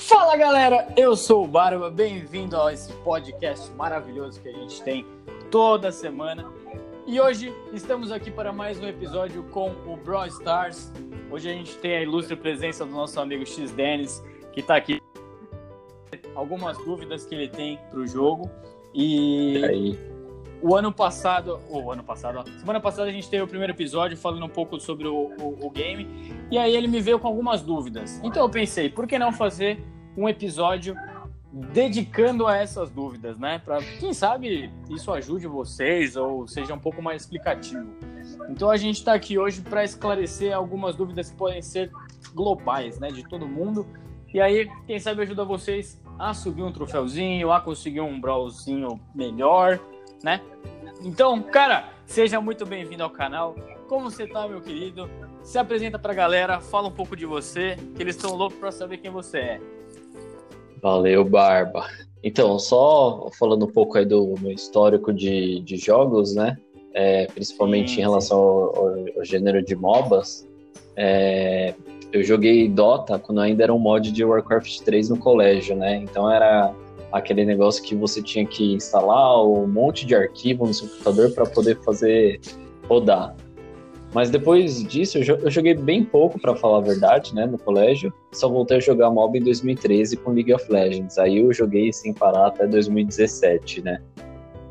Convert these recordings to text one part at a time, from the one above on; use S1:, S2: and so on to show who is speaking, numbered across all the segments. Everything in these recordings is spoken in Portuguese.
S1: Fala galera, eu sou o Barba, bem-vindo a esse podcast maravilhoso que a gente tem toda semana. E hoje estamos aqui para mais um episódio com o Brawl Stars. Hoje a gente tem a ilustre presença do nosso amigo X Dennis, que está aqui. Algumas dúvidas que ele tem para o jogo. E,
S2: E?
S1: O ano passado, o ano passado, ó, semana passada a gente teve o primeiro episódio falando um pouco sobre o, o, o game, e aí ele me veio com algumas dúvidas. Então eu pensei, por que não fazer um episódio dedicando a essas dúvidas, né? Para quem sabe isso ajude vocês ou seja um pouco mais explicativo. Então a gente está aqui hoje para esclarecer algumas dúvidas que podem ser globais, né, de todo mundo. E aí, quem sabe ajuda vocês a subir um troféuzinho, a conseguir um brawlzinho melhor, né? Então, cara, seja muito bem-vindo ao canal. Como você tá, meu querido? Se apresenta pra galera, fala um pouco de você, que eles estão loucos pra saber quem você é.
S2: Valeu, Barba. Então, só falando um pouco aí do meu histórico de, de jogos, né? É, principalmente
S1: Sim,
S2: em relação ao, ao- ao gênero de MOBAs. É, eu joguei Dota quando ainda era um mod de Warcraft 3 no colégio, né? Então era aquele negócio que você tinha que instalar um monte de arquivo no seu computador para poder fazer rodar. Mas depois disso, eu jo- eu joguei bem pouco, para falar a verdade, né, no colégio. Só voltei a jogar MOBA em 2013 com League of Legends. Aí eu joguei sem parar até 2017, né.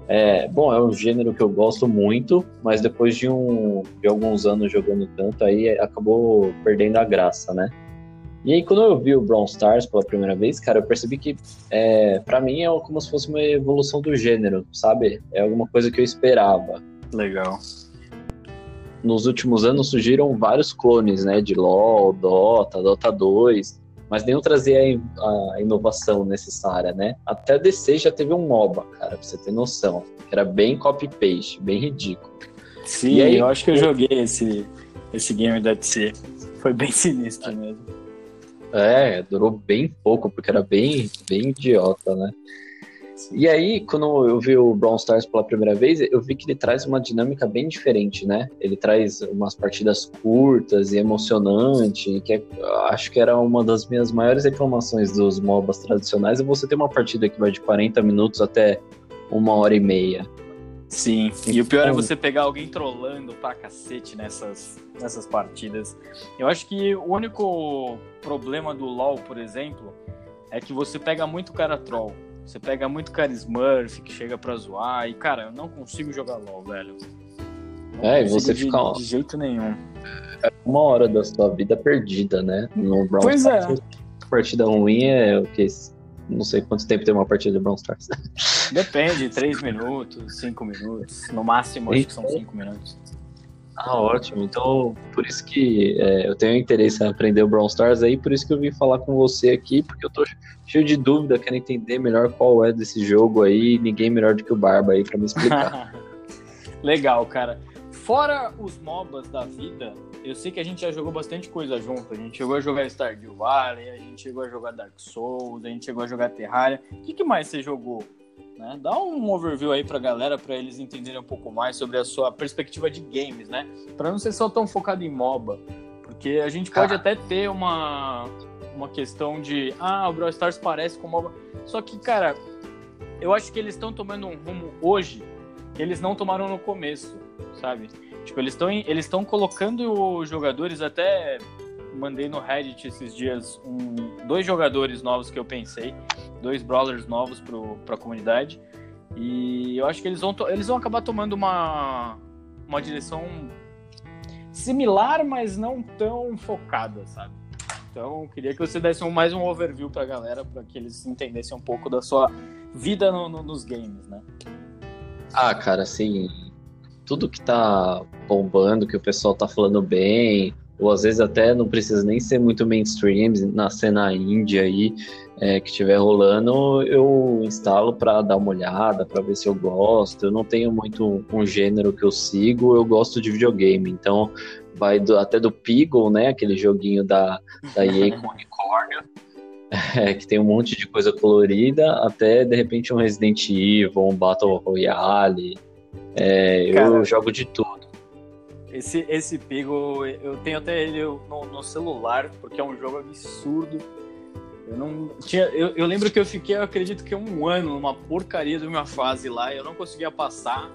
S2: É, bom, é um gênero que eu gosto muito, mas depois de, um, de alguns anos jogando tanto, aí acabou perdendo a graça, né. E aí, quando eu vi o Brawl Stars pela primeira vez, cara, eu percebi que, é, para mim, é como se fosse uma evolução do gênero, sabe? É alguma coisa que eu esperava
S1: Legal.
S2: nos últimos anos surgiram vários clones, né, de LoL, Dota, Dota 2, mas nenhum trazia a in- a inovação necessária, né? Até a DC já teve um MOBA, cara, pra você ter noção. Era bem copy-paste, bem ridículo.
S1: Sim,
S2: aí-
S1: eu acho que eu joguei esse, esse game da DC. Foi bem sinistro mesmo.
S2: É, durou bem pouco, porque era bem, bem idiota, né? E aí, quando eu vi o Brawl Stars pela primeira vez, eu vi que ele traz uma dinâmica bem diferente, né? Ele traz umas partidas curtas e emocionante, que é- acho que era uma das minhas maiores reclamações dos MOBAs tradicionais, é você ter uma partida que vai de 40 minutos até uma hora e meia.
S1: Sim, e o pior é você pegar alguém trolando pra cacete nessas, nessas partidas. Eu acho que o único problema do LoL, por exemplo, é que você pega muito cara troll. Você pega muito cara Smurf que chega pra zoar. E, cara, eu não consigo jogar LoL, velho. Não
S2: É, e você
S1: de,
S2: fica-
S1: de jeito nenhum.
S2: Uma hora da sua vida perdida, né? No Brawl
S1: Pois é.
S2: Stars. Partida ruim é o que? Não sei quanto tempo tem uma partida de Brawl Stars.
S1: Depende, 3 minutos, 5 minutos. No máximo, acho que são 5 minutos.
S2: Ah, ótimo. Então, por isso que é, eu tenho interesse em aprender o Brawl Stars aí, por isso que eu vim falar com você aqui, porque eu tô cheio de dúvida, quero entender melhor qual é desse jogo aí, ninguém melhor do que o Barba aí pra me explicar.
S1: Legal, cara. Fora os MOBAs da vida, eu sei que a gente já jogou bastante coisa junto. A gente chegou a jogar Stardew Valley, a gente chegou a jogar Dark Souls, a gente chegou a jogar Terraria. O que, que mais você jogou? Né? Dá um overview aí pra galera, pra eles entenderem um pouco mais sobre a sua perspectiva de games, né? Pra não ser só tão focado em MOBA. Porque a gente pode até ter uma, uma questão de, ah, o Brawl Stars parece com MOBA. Só que, cara, eu acho que eles estão tomando um rumo hoje que eles não tomaram no começo, sabe? Tipo, eles estão eles estão colocando os jogadores até mandei no Reddit esses dias um, dois jogadores novos que eu pensei, dois brawlers novos pro, pra comunidade. E eu acho que eles vão eles vão acabar tomando uma uma direção similar, mas não tão focada, sabe? Então, queria que você desse um- mais um overview pra galera, para que eles entendessem um pouco da sua vida no- no- nos games, né?
S2: ah, cara, assim, tudo que tá bombando, que o pessoal tá falando bem, ou às vezes até não precisa nem ser muito mainstream, na cena índia aí, é, que estiver rolando, eu instalo pra dar uma olhada, pra ver se eu gosto. Eu não tenho muito um gênero que eu sigo, eu gosto de videogame, então vai do- até do Peagle, né, aquele joguinho da, da EA com unicórnio, é, que tem um monte de coisa colorida, até de repente um Resident Evil, um Battle Royale. É, eu jogo de tudo.
S1: Esse, esse Pigo, eu tenho até ele no, no celular, porque é um jogo absurdo. Eu não tinha. Eu, eu, lembro que eu fiquei, eu acredito que um ano numa porcaria de uma fase lá, eu não conseguia passar.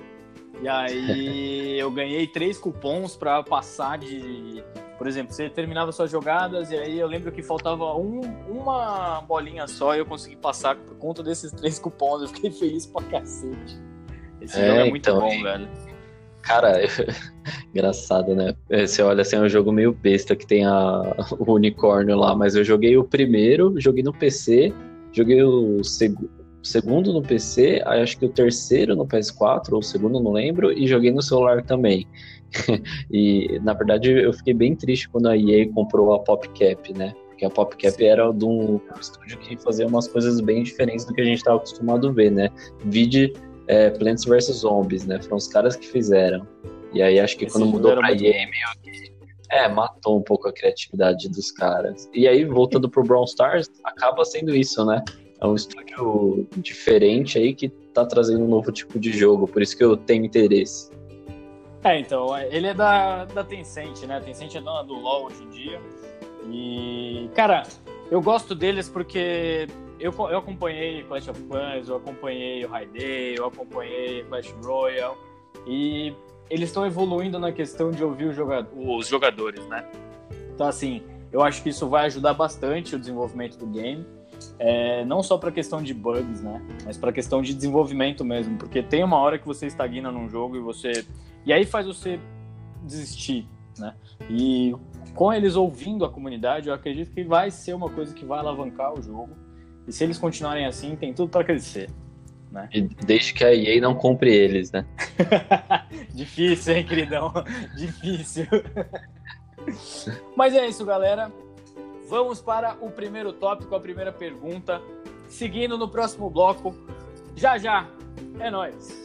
S1: E aí eu ganhei três cupons para passar de. Por exemplo, você terminava suas jogadas e aí eu lembro que faltava um, uma bolinha só e eu consegui passar por conta desses três cupons. Eu fiquei feliz pra cacete. Esse é, jogo é muito então, bom, velho.
S2: Cara, engraçado, né? Você olha assim, é um jogo meio besta que tem a, o unicórnio lá, mas eu joguei o primeiro, joguei no PC, joguei o seg segundo no PC, acho que o terceiro no PS4, ou o segundo, não lembro, e joguei no celular também. e, na verdade, eu fiquei bem triste quando a EA comprou a PopCap, né? Porque a PopCap Sim. era de um estúdio que fazia umas coisas bem diferentes do que a gente estava acostumado a ver, né? Vide é, Plants vs Zombies, né? Foram os caras que fizeram. E aí acho que Esse quando mudou pra EA, meio que. É, matou um pouco a criatividade dos caras. E aí, voltando pro Brawl Stars, acaba sendo isso, né? É um estúdio diferente aí que tá trazendo um novo tipo de jogo, por isso que eu tenho interesse.
S1: É, então, ele é da, da Tencent, né? A Tencent é dona do LoL hoje em dia. E, cara, eu gosto deles porque eu, eu acompanhei Clash of Clans, eu acompanhei o Day, eu acompanhei Clash Royale e eles estão evoluindo na questão de ouvir os jogadores, né? Então, assim, eu acho que isso vai ajudar bastante o desenvolvimento do game. É, não só para questão de bugs, né? Mas para questão de desenvolvimento mesmo, porque tem uma hora que você estagna num jogo e você e aí faz você desistir, né? E com eles ouvindo a comunidade, eu acredito que vai ser uma coisa que vai alavancar o jogo e se eles continuarem assim, tem tudo para crescer. Né?
S2: E desde que a EA não compre eles, né?
S1: Difícil, hein, queridão? Difícil. Mas é isso, galera. Vamos para o primeiro tópico, a primeira pergunta. Seguindo no próximo bloco. Já já. É nóis.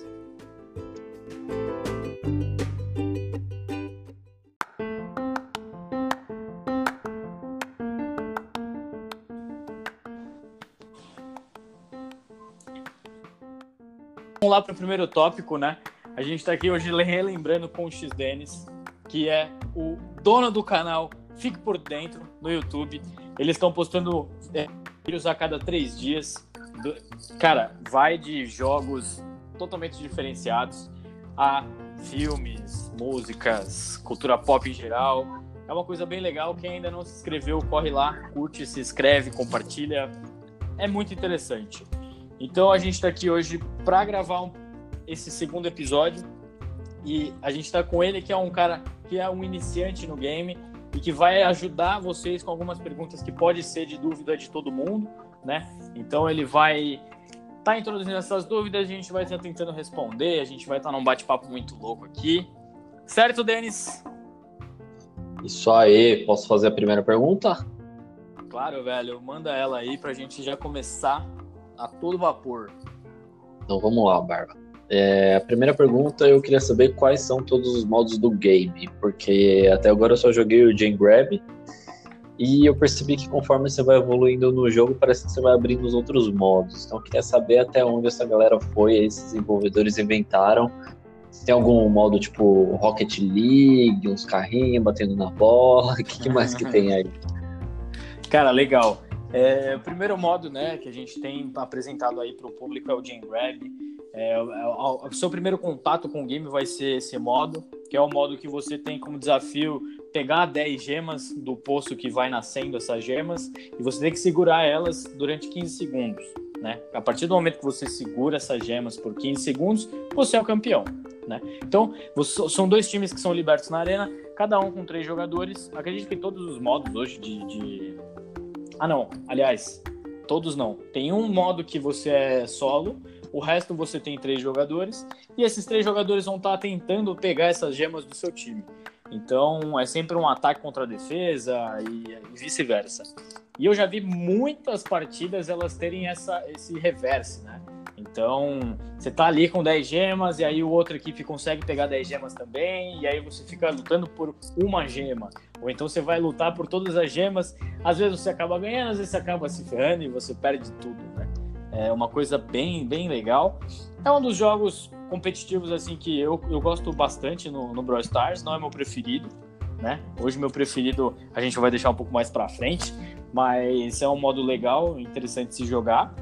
S1: Vamos lá para o primeiro tópico, né? A gente está aqui hoje relembrando com o X Dennis, que é o dono do canal Fique por Dentro no YouTube. Eles estão postando é, vídeos a cada três dias. Cara, vai de jogos totalmente diferenciados a filmes, músicas, cultura pop em geral. É uma coisa bem legal. Quem ainda não se inscreveu, corre lá, curte, se inscreve, compartilha. É muito interessante. Então a gente está aqui hoje para gravar um, esse segundo episódio e a gente está com ele que é um cara que é um iniciante no game e que vai ajudar vocês com algumas perguntas que pode ser de dúvida de todo mundo, né? Então ele vai estar tá introduzindo essas dúvidas, a gente vai estar tentando responder, a gente vai estar tá num bate-papo muito louco aqui. Certo, Denis?
S2: Isso aí, posso fazer a primeira pergunta?
S1: Claro, velho, manda ela aí para a gente já começar a todo vapor.
S2: Então vamos lá, Barba. É, a primeira pergunta eu queria saber quais são todos os modos do game, porque até agora eu só joguei o Jane Grab e eu percebi que conforme você vai evoluindo no jogo, parece que você vai abrindo os outros modos. Então eu queria saber até onde essa galera foi, esses desenvolvedores inventaram. Se tem algum modo tipo Rocket League, uns carrinhos batendo na bola, o que, que mais que tem aí?
S1: Cara, legal. É, o primeiro modo né, que a gente tem apresentado aí para o público é o Jam Grab. É, é, o, o seu primeiro contato com o game vai ser esse modo, que é o modo que você tem como desafio pegar 10 gemas do poço que vai nascendo essas gemas e você tem que segurar elas durante 15 segundos. Né? A partir do momento que você segura essas gemas por 15 segundos, você é o campeão. Né? Então, você, são dois times que são libertos na arena, cada um com três jogadores. Acredito que todos os modos hoje de, de ah, não. Aliás, todos não. Tem um modo que você é solo, o resto você tem três jogadores, e esses três jogadores vão estar tentando pegar essas gemas do seu time. Então é sempre um ataque contra a defesa e, vice-versa. E eu já vi muitas partidas elas terem essa, esse reverse, né? Então, você tá ali com 10 gemas, e aí o outro equipe consegue pegar 10 gemas também, e aí você fica lutando por uma gema. Ou então você vai lutar por todas as gemas, às vezes você acaba ganhando, às vezes você acaba se ferrando e você perde tudo, né? É uma coisa bem, bem legal. É um dos jogos competitivos, assim, que eu, eu gosto bastante no, no Brawl Stars, não é meu preferido, né? Hoje meu preferido a gente vai deixar um pouco mais para frente, Mas é um modo legal, interessante de se jogar,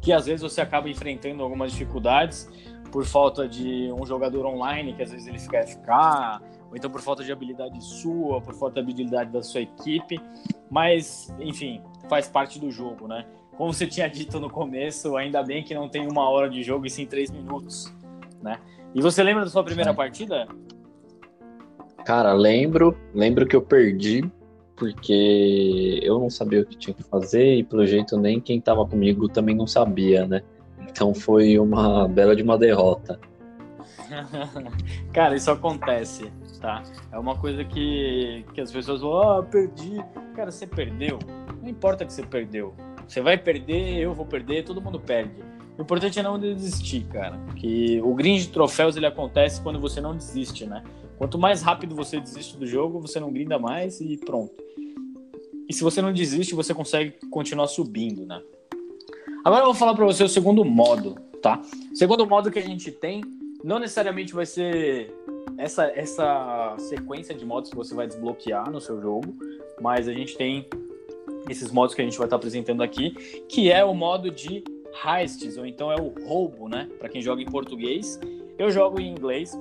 S1: que às vezes você acaba enfrentando algumas dificuldades por falta de um jogador online, que às vezes ele fica FK, ou então por falta de habilidade sua, por falta de habilidade da sua equipe. Mas, enfim, faz parte do jogo, né? Como você tinha dito no começo, ainda bem que não tem uma hora de jogo e sim três minutos, né? E você lembra da sua primeira partida?
S2: Cara, lembro. Lembro que eu perdi porque eu não sabia o que tinha que fazer e pelo jeito nem quem tava comigo também não sabia, né? Então foi uma bela de uma derrota.
S1: Cara, isso acontece, tá? É uma coisa que, que as pessoas vão, ah, perdi. Cara, você perdeu. Não importa que você perdeu. Você vai perder, eu vou perder, todo mundo perde. O importante é não desistir, cara. Porque o grind de troféus ele acontece quando você não desiste, né? Quanto mais rápido você desiste do jogo, você não grinda mais e pronto. E se você não desiste, você consegue continuar subindo, né? Agora eu vou falar para você o segundo modo, tá? O segundo modo que a gente tem não necessariamente vai ser essa, essa sequência de modos que você vai desbloquear no seu jogo, mas a gente tem esses modos que a gente vai estar apresentando aqui, que é o modo de heists, ou então é o roubo, né? Para quem joga em português. Eu jogo em inglês,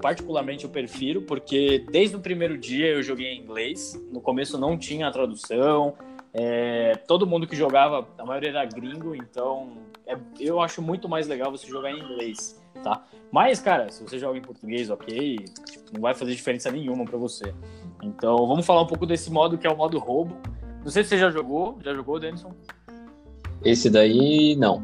S1: particularmente eu prefiro, porque desde o primeiro dia eu joguei em inglês. No começo não tinha a tradução. É, todo mundo que jogava, a maioria era gringo, então é, eu acho muito mais legal você jogar em inglês, tá? Mas, cara, se você joga em português, ok, tipo, não vai fazer diferença nenhuma para você. Então, vamos falar um pouco desse modo que é o modo roubo. Não sei se você já jogou, já jogou, Denison?
S2: Esse daí, não.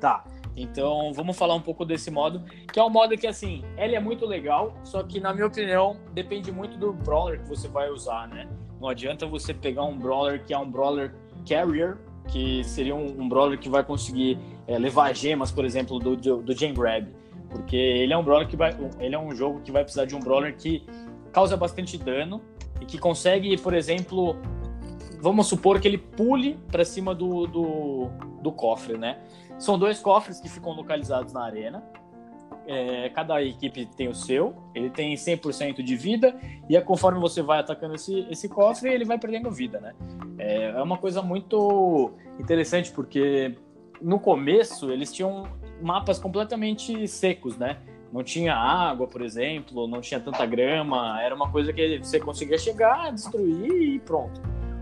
S1: Tá. Então, vamos falar um pouco desse modo, que é um modo que, assim, ele é muito legal, só que, na minha opinião, depende muito do brawler que você vai usar, né? Não adianta você pegar um brawler que é um brawler carrier, que seria um, um brawler que vai conseguir é, levar gemas, por exemplo, do, do, do Gen Grab, porque ele é um brawler que vai, ele é um jogo que vai precisar de um brawler que causa bastante dano e que consegue, por exemplo, vamos supor que ele pule para cima do, do, do cofre, né? São dois cofres que ficam localizados na arena. É, cada equipe tem o seu, ele tem 100% de vida, e é conforme você vai atacando esse, esse cofre, ele vai perdendo vida, né? É, é uma coisa muito interessante, porque no começo eles tinham mapas completamente secos, né? Não tinha água, por exemplo, não tinha tanta grama, era uma coisa que você conseguia chegar, destruir e pronto.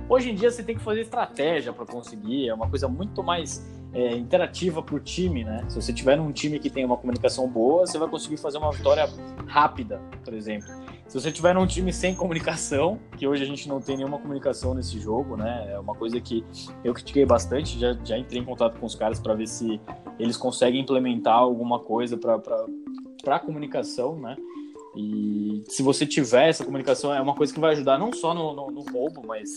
S1: Hoje em dia você tem que fazer estratégia para conseguir, é uma coisa muito mais é, interativa para o time, né? Se você tiver um time que tem uma comunicação boa, você vai conseguir fazer uma vitória rápida, por exemplo. Se você tiver um time sem comunicação, que hoje a gente não tem nenhuma comunicação nesse jogo, né? É uma coisa que eu critiquei bastante, já, já entrei em contato com os caras para ver se eles conseguem implementar alguma coisa para a comunicação, né? E se você tiver essa comunicação, é uma coisa que vai ajudar não só no, no, no roubo, mas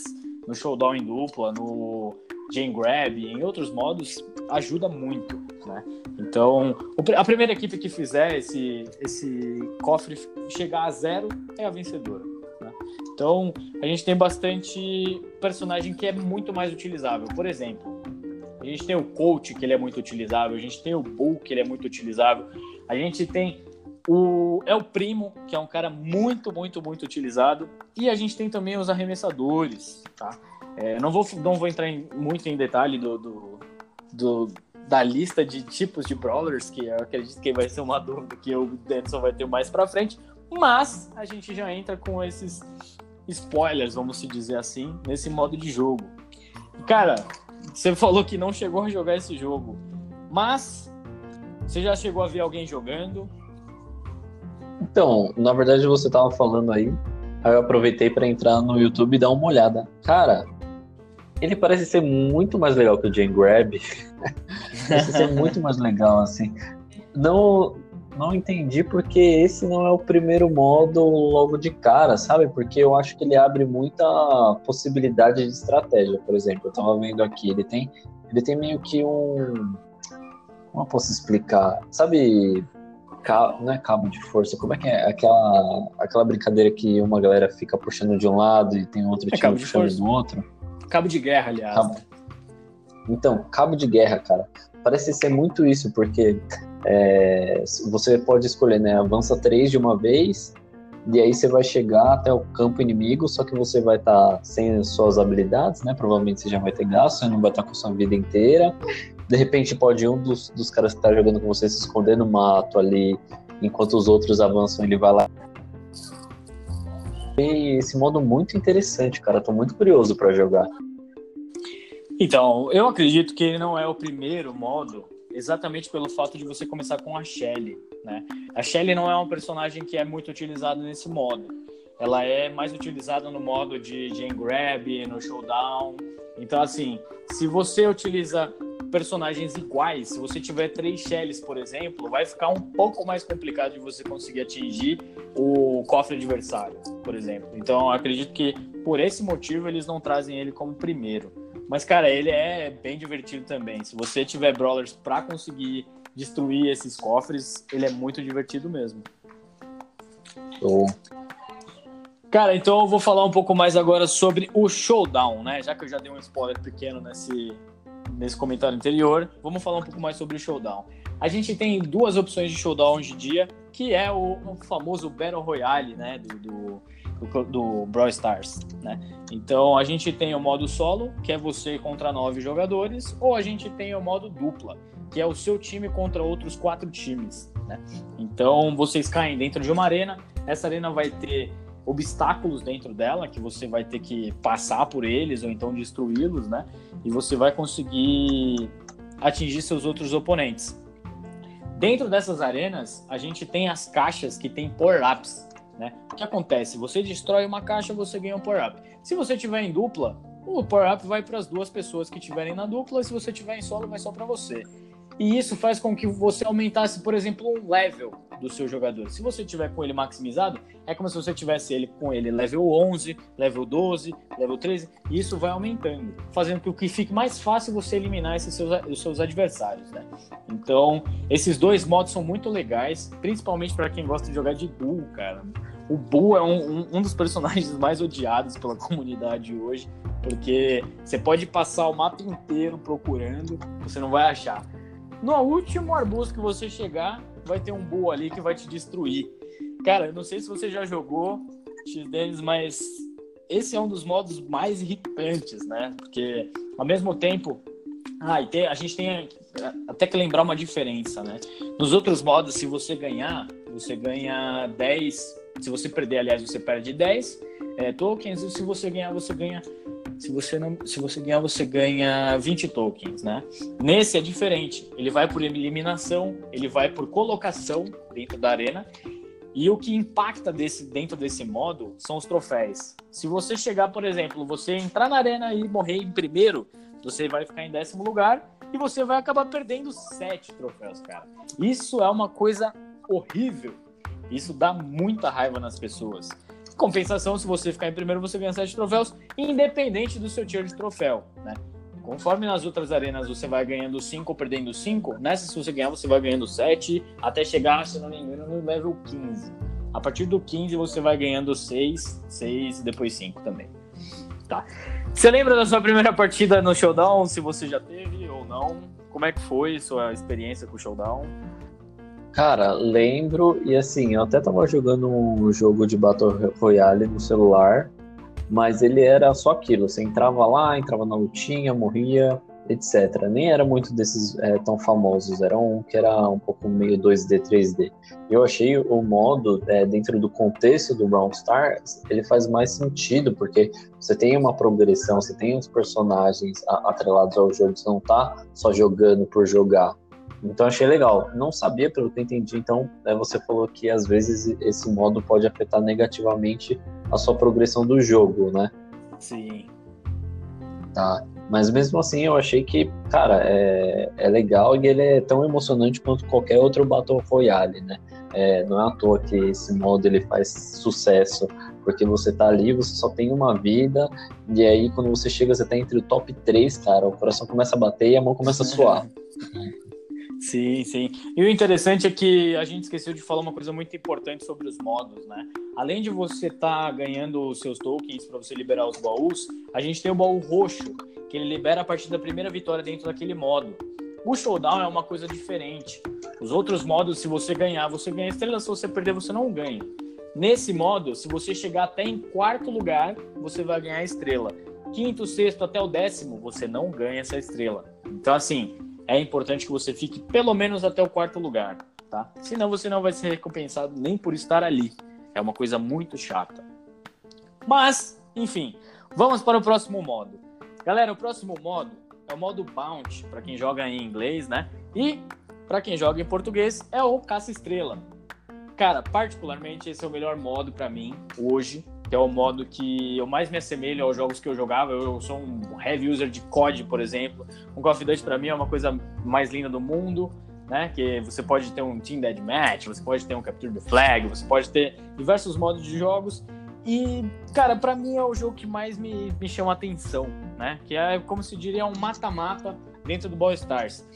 S1: no showdown em dupla, no Jane Grab, em outros modos, ajuda muito, né? Então, a primeira equipe que fizer esse, esse cofre chegar a zero é a vencedora. Né? Então, a gente tem bastante personagem que é muito mais utilizável. Por exemplo, a gente tem o Coach, que ele é muito utilizável, a gente tem o Bull, que ele é muito utilizável, a gente tem o é o Primo, que é um cara muito, muito, muito utilizado, e a gente tem também os arremessadores, tá? É, não, vou, não vou entrar em, muito em detalhe do, do, do, da lista de tipos de brawlers, que eu acredito que vai ser uma dúvida que o Denison vai ter mais pra frente, mas a gente já entra com esses spoilers, vamos se dizer assim, nesse modo de jogo. Cara, você falou que não chegou a jogar esse jogo, mas você já chegou a ver alguém jogando?
S2: Então, na verdade você tava falando aí, aí eu aproveitei para entrar no YouTube e dar uma olhada. Cara, ele parece ser muito mais legal que o Jane Grab. parece ser muito mais legal, assim. Não, não entendi porque esse não é o primeiro modo logo de cara, sabe? Porque eu acho que ele abre muita possibilidade de estratégia, por exemplo. Eu tava vendo aqui, ele tem, ele tem meio que um. Como eu posso explicar? Sabe cabo, não é cabo de força, como é que é? Aquela, aquela brincadeira que uma galera fica puxando de um lado e tem outro é time puxando do outro.
S1: Cabo de guerra, aliás. Cabo...
S2: Então, cabo de guerra, cara. Parece ser muito isso, porque é, você pode escolher, né? Avança três de uma vez, E aí você vai chegar até o campo inimigo, só que você vai estar tá sem suas habilidades, né? Provavelmente você já vai ter gasto, você não vai estar tá com sua vida inteira. De repente pode um dos, dos caras que tá jogando com você se esconder no mato ali, enquanto os outros avançam, ele vai lá. E esse modo muito interessante, cara. Tô muito curioso para jogar.
S1: Então, eu acredito que ele não é o primeiro modo, exatamente pelo fato de você começar com a Shelly, né? A Shelly não é um personagem que é muito utilizado nesse modo. Ela é mais utilizada no modo de Gen Grab, no Showdown. Então, assim, se você utiliza personagens iguais, se você tiver três Shells, por exemplo, vai ficar um pouco mais complicado de você conseguir atingir o cofre adversário, por exemplo. Então, acredito que por esse motivo eles não trazem ele como primeiro. Mas, cara, ele é bem divertido também. Se você tiver brawlers para conseguir destruir esses cofres, ele é muito divertido mesmo.
S2: Oh.
S1: Cara, então eu vou falar um pouco mais agora sobre o Showdown, né? Já que eu já dei um spoiler pequeno nesse, nesse comentário anterior, vamos falar um pouco mais sobre o Showdown. A gente tem duas opções de Showdown hoje em dia, que é o, o famoso Battle Royale, né, do, do, do, do Brawl Stars, né? Então a gente tem o modo solo, que é você contra nove jogadores, ou a gente tem o modo dupla, que é o seu time contra outros quatro times, né? Então vocês caem dentro de uma arena, essa arena vai ter obstáculos dentro dela que você vai ter que passar por eles ou então destruí-los, né? E você vai conseguir atingir seus outros oponentes. Dentro dessas arenas, a gente tem as caixas que tem power-ups, né? O que acontece? Você destrói uma caixa, você ganha um power-up. Se você tiver em dupla, o power-up vai para as duas pessoas que estiverem na dupla, se você tiver em solo, vai só para você. E isso faz com que você aumentasse, por exemplo, um level do seu jogador. Se você tiver com ele maximizado, é como se você tivesse ele com ele level 11, level 12, level 13, e isso vai aumentando, fazendo com que fique mais fácil você eliminar esses seus, os seus adversários, né? Então, esses dois modos são muito legais, principalmente para quem gosta de jogar de duo, cara. O Buu é um, um, um dos personagens mais odiados pela comunidade hoje, porque você pode passar o mapa inteiro procurando, você não vai achar. No último arbusto que você chegar, vai ter um Bull ali que vai te destruir. Cara, eu não sei se você já jogou X-Denis, mas esse é um dos modos mais irritantes, né? Porque ao mesmo tempo. Ah, e tem, a gente tem até que lembrar uma diferença, né? Nos outros modos, se você ganhar, você ganha 10. Se você perder, aliás, você perde 10 é, tokens. E se você ganhar, você ganha se você não, se você ganhar, você ganha 20 tokens, né? Nesse é diferente. Ele vai por eliminação, ele vai por colocação dentro da arena. E o que impacta desse, dentro desse modo são os troféus. Se você chegar, por exemplo, você entrar na arena e morrer em primeiro, você vai ficar em décimo lugar e você vai acabar perdendo sete troféus, cara. Isso é uma coisa horrível. Isso dá muita raiva nas pessoas. Compensação, se você ficar em primeiro, você ganha 7 troféus, independente do seu tier de troféu, né? Conforme nas outras arenas você vai ganhando 5 ou perdendo 5, nessa se você ganhar você vai ganhando 7, até chegar, se não me engano, no level 15. A partir do 15 você vai ganhando 6, 6 e depois 5 também. Tá. Você lembra da sua primeira partida no Showdown? Se você já teve ou não? Como é que foi sua experiência com o Showdown?
S2: Cara, lembro, e assim, eu até tava jogando um jogo de Battle Royale no celular, mas ele era só aquilo, você entrava lá, entrava na lutinha, morria, etc. Nem era muito desses é, tão famosos, era um que era um pouco meio 2D, 3D. Eu achei o modo, é, dentro do contexto do Brown Stars, ele faz mais sentido, porque você tem uma progressão, você tem os personagens atrelados ao jogo, você não tá só jogando por jogar. Então achei legal. Não sabia, pelo que eu entendi. Então, né, você falou que às vezes esse modo pode afetar negativamente a sua progressão do jogo, né?
S1: Sim.
S2: Tá. Mas mesmo assim, eu achei que, cara, é, é legal e ele é tão emocionante quanto qualquer outro Battle Royale, né? É, não é à toa que esse modo ele faz sucesso, porque você tá ali, você só tem uma vida, e aí quando você chega, você tá entre o top 3, cara, o coração começa a bater e a mão começa a suar.
S1: Sim, sim. E o interessante é que a gente esqueceu de falar uma coisa muito importante sobre os modos, né? Além de você estar tá ganhando os seus tokens para você liberar os baús, a gente tem o baú roxo, que ele libera a partir da primeira vitória dentro daquele modo. O showdown é uma coisa diferente. Os outros modos, se você ganhar, você ganha estrela, se você perder, você não ganha. Nesse modo, se você chegar até em quarto lugar, você vai ganhar a estrela. Quinto, sexto até o décimo, você não ganha essa estrela. Então, assim, é importante que você fique pelo menos até o quarto lugar, tá? Senão você não vai ser recompensado nem por estar ali. É uma coisa muito chata. Mas, enfim, vamos para o próximo modo. Galera, o próximo modo é o modo Bounty, para quem joga em inglês, né? E para quem joga em português é o Caça Estrela. Cara, particularmente esse é o melhor modo para mim hoje, que é o modo que eu mais me assemelho aos jogos que eu jogava. Eu sou um heavy user de COD, por exemplo. Um Call of Duty para mim é uma coisa mais linda do mundo, né? Que você pode ter um Team Deathmatch, você pode ter um Capture the Flag, você pode ter diversos modos de jogos e, cara, para mim é o jogo que mais me, me chama atenção, né? Que é, como se diria, um mata-mata dentro do Ball Stars.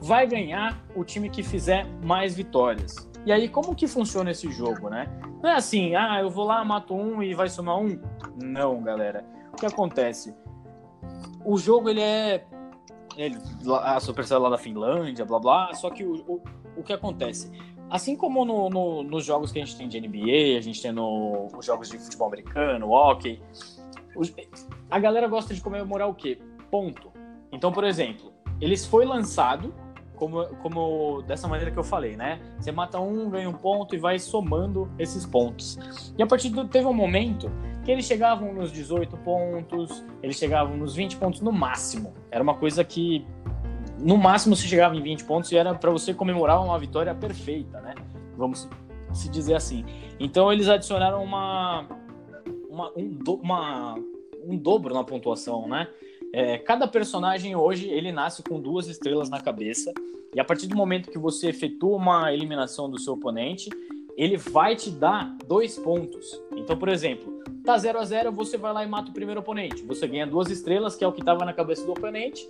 S1: Vai ganhar o time que fizer mais vitórias. E aí, como que funciona esse jogo, né? Não é assim, ah, eu vou lá, mato um e vai somar um. Não, galera. O que acontece? O jogo, ele é... Ele, a Supercell lá da Finlândia, blá, blá. Só que o, o, o que acontece? Assim como no, no, nos jogos que a gente tem de NBA, a gente tem no, nos jogos de futebol americano, hockey, a galera gosta de comemorar o quê? Ponto. Então, por exemplo, eles foi lançado como, como dessa maneira que eu falei, né? Você mata um, ganha um ponto e vai somando esses pontos. E a partir do teve um momento que eles chegavam nos 18 pontos, eles chegavam nos 20 pontos no máximo. Era uma coisa que no máximo se chegava em 20 pontos e era para você comemorar uma vitória perfeita, né? Vamos se dizer assim. Então eles adicionaram uma, uma, um, do, uma um dobro na pontuação, né? É, cada personagem hoje ele nasce com duas estrelas na cabeça e a partir do momento que você efetua uma eliminação do seu oponente, ele vai te dar dois pontos. Então, por exemplo, tá 0 a 0 você vai lá e mata o primeiro oponente. Você ganha duas estrelas, que é o que estava na cabeça do oponente,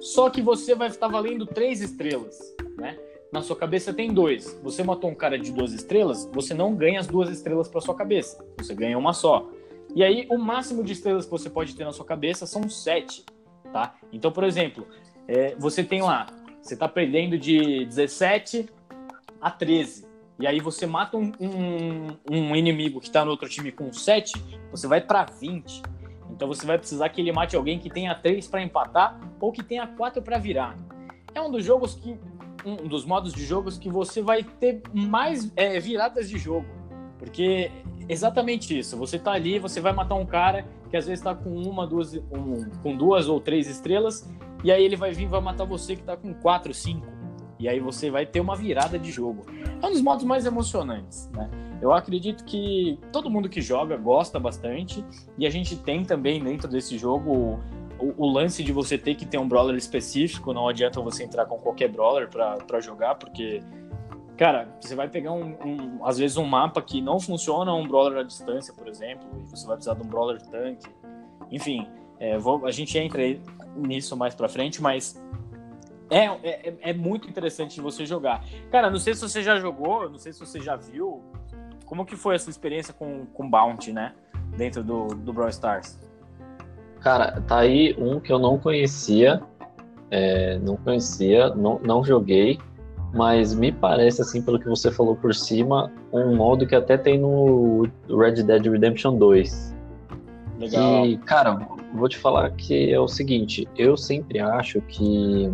S1: só que você vai estar valendo três estrelas, né? Na sua cabeça tem dois. Você matou um cara de duas estrelas, você não ganha as duas estrelas para sua cabeça. Você ganha uma só. E aí, o máximo de estrelas que você pode ter na sua cabeça são sete, tá? Então, por exemplo, é, você tem lá, você está perdendo de 17 a 13. E aí você mata um, um, um inimigo que está no outro time com 7, você vai para 20. Então você vai precisar que ele mate alguém que tenha três para empatar ou que tenha quatro para virar. É um dos jogos que um dos modos de jogos que você vai ter mais é, viradas de jogo, porque exatamente isso. Você tá ali, você vai matar um cara que às vezes está com uma, duas, um, com duas ou três estrelas e aí ele vai vir, vai matar você que está com quatro, cinco. E aí você vai ter uma virada de jogo. É um dos modos mais emocionantes, né? Eu acredito que todo mundo que joga gosta bastante e a gente tem também dentro desse jogo o, o lance de você ter que ter um brawler específico, não adianta você entrar com qualquer brawler para jogar, porque cara, você vai pegar um, um, às vezes um mapa que não funciona um brawler à distância, por exemplo, e você vai precisar de um brawler tanque. Enfim, é, vou, a gente entra nisso mais para frente, mas é, é, é, muito interessante você jogar. Cara, não sei se você já jogou, não sei se você já viu, como que foi a sua experiência com, com Bounty, né? Dentro do, do Brawl Stars?
S2: Cara, tá aí um que eu não conhecia. É, não conhecia, não, não joguei, mas me parece, assim, pelo que você falou por cima, um modo que até tem no Red Dead Redemption 2. Legal. E, cara, vou te falar que é o seguinte, eu sempre acho que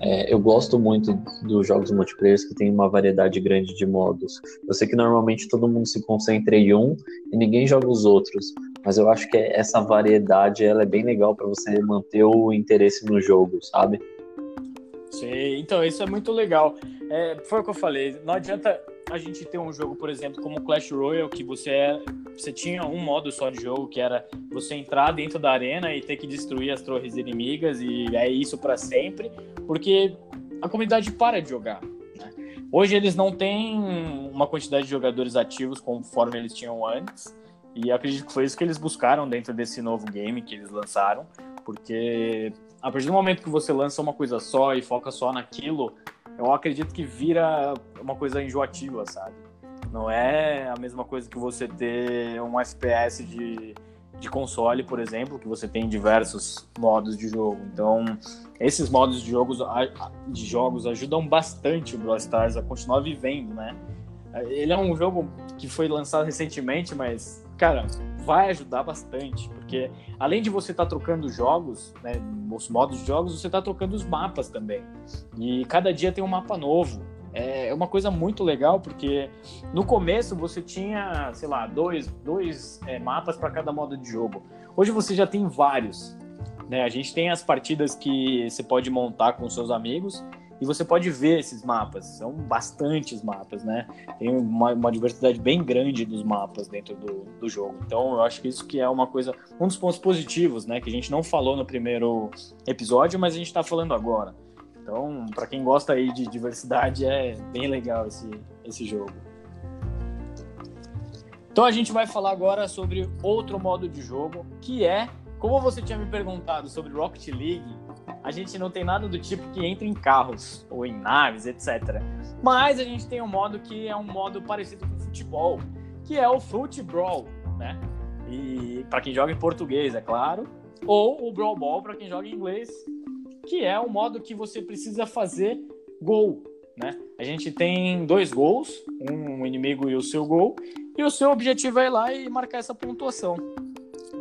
S2: é, eu gosto muito dos jogos multiplayer que tem uma variedade grande de modos. Eu sei que normalmente todo mundo se concentra em um e ninguém joga os outros, mas eu acho que essa variedade ela é bem legal para você manter o interesse no jogo, sabe?
S1: Então isso é muito legal. É, foi o que eu falei, não adianta a gente ter um jogo, por exemplo, como Clash Royale, que você, é, você tinha um modo só de jogo, que era você entrar dentro da arena e ter que destruir as torres inimigas, e é isso para sempre, porque a comunidade para de jogar. Né? Hoje eles não têm uma quantidade de jogadores ativos conforme eles tinham antes, e acredito que foi isso que eles buscaram dentro desse novo game que eles lançaram, porque a partir do momento que você lança uma coisa só e foca só naquilo, eu acredito que vira uma coisa enjoativa, sabe? Não é a mesma coisa que você ter um FPS de, de console, por exemplo, que você tem diversos modos de jogo. Então, esses modos de jogos, de jogos ajudam bastante o Brawl Stars a continuar vivendo, né? Ele é um jogo que foi lançado recentemente, mas, cara, vai ajudar bastante, porque além de você estar tá trocando jogos, né, os modos de jogos, você está trocando os mapas também. E cada dia tem um mapa novo. É uma coisa muito legal, porque no começo você tinha, sei lá, dois, dois é, mapas para cada modo de jogo. Hoje você já tem vários. Né? A gente tem as partidas que você pode montar com seus amigos e você pode ver esses mapas. São bastantes mapas, né? Tem uma, uma diversidade bem grande dos mapas dentro do, do, jogo. Então, eu acho que isso que é uma coisa, um dos pontos positivos, né? Que a gente não falou no primeiro episódio, mas a gente está falando agora. Então, para quem gosta aí de diversidade, é bem legal esse, esse jogo. Então, a gente vai falar agora sobre outro modo de jogo, que é, como você tinha me perguntado sobre Rocket League, a gente não tem nada do tipo que entra em carros ou em naves, etc. Mas a gente tem um modo que é um modo parecido com futebol, que é o Football, né? E para quem joga em português, é claro, ou o Brawl Ball para quem joga em inglês, que é um modo que você precisa fazer gol, né? A gente tem dois gols, um inimigo e o seu gol, e o seu objetivo é ir lá e marcar essa pontuação.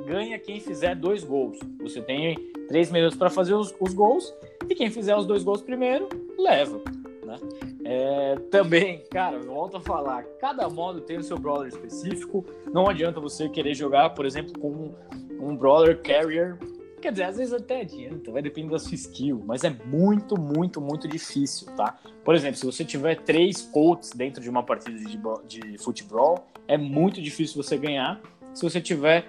S1: Ganha quem fizer dois gols. Você tem três minutos para fazer os, os, gols e quem fizer os dois gols primeiro leva. Né? É, também, cara, volto a falar, cada modo tem o seu brawler específico. Não adianta você querer jogar, por exemplo, com um, um brawler carrier. Quer dizer, às vezes até adianta, vai depender da sua skill, mas é muito, muito, muito difícil, tá? Por exemplo, se você tiver três Colts dentro de uma partida de, de futebol, é muito difícil você ganhar. Se você tiver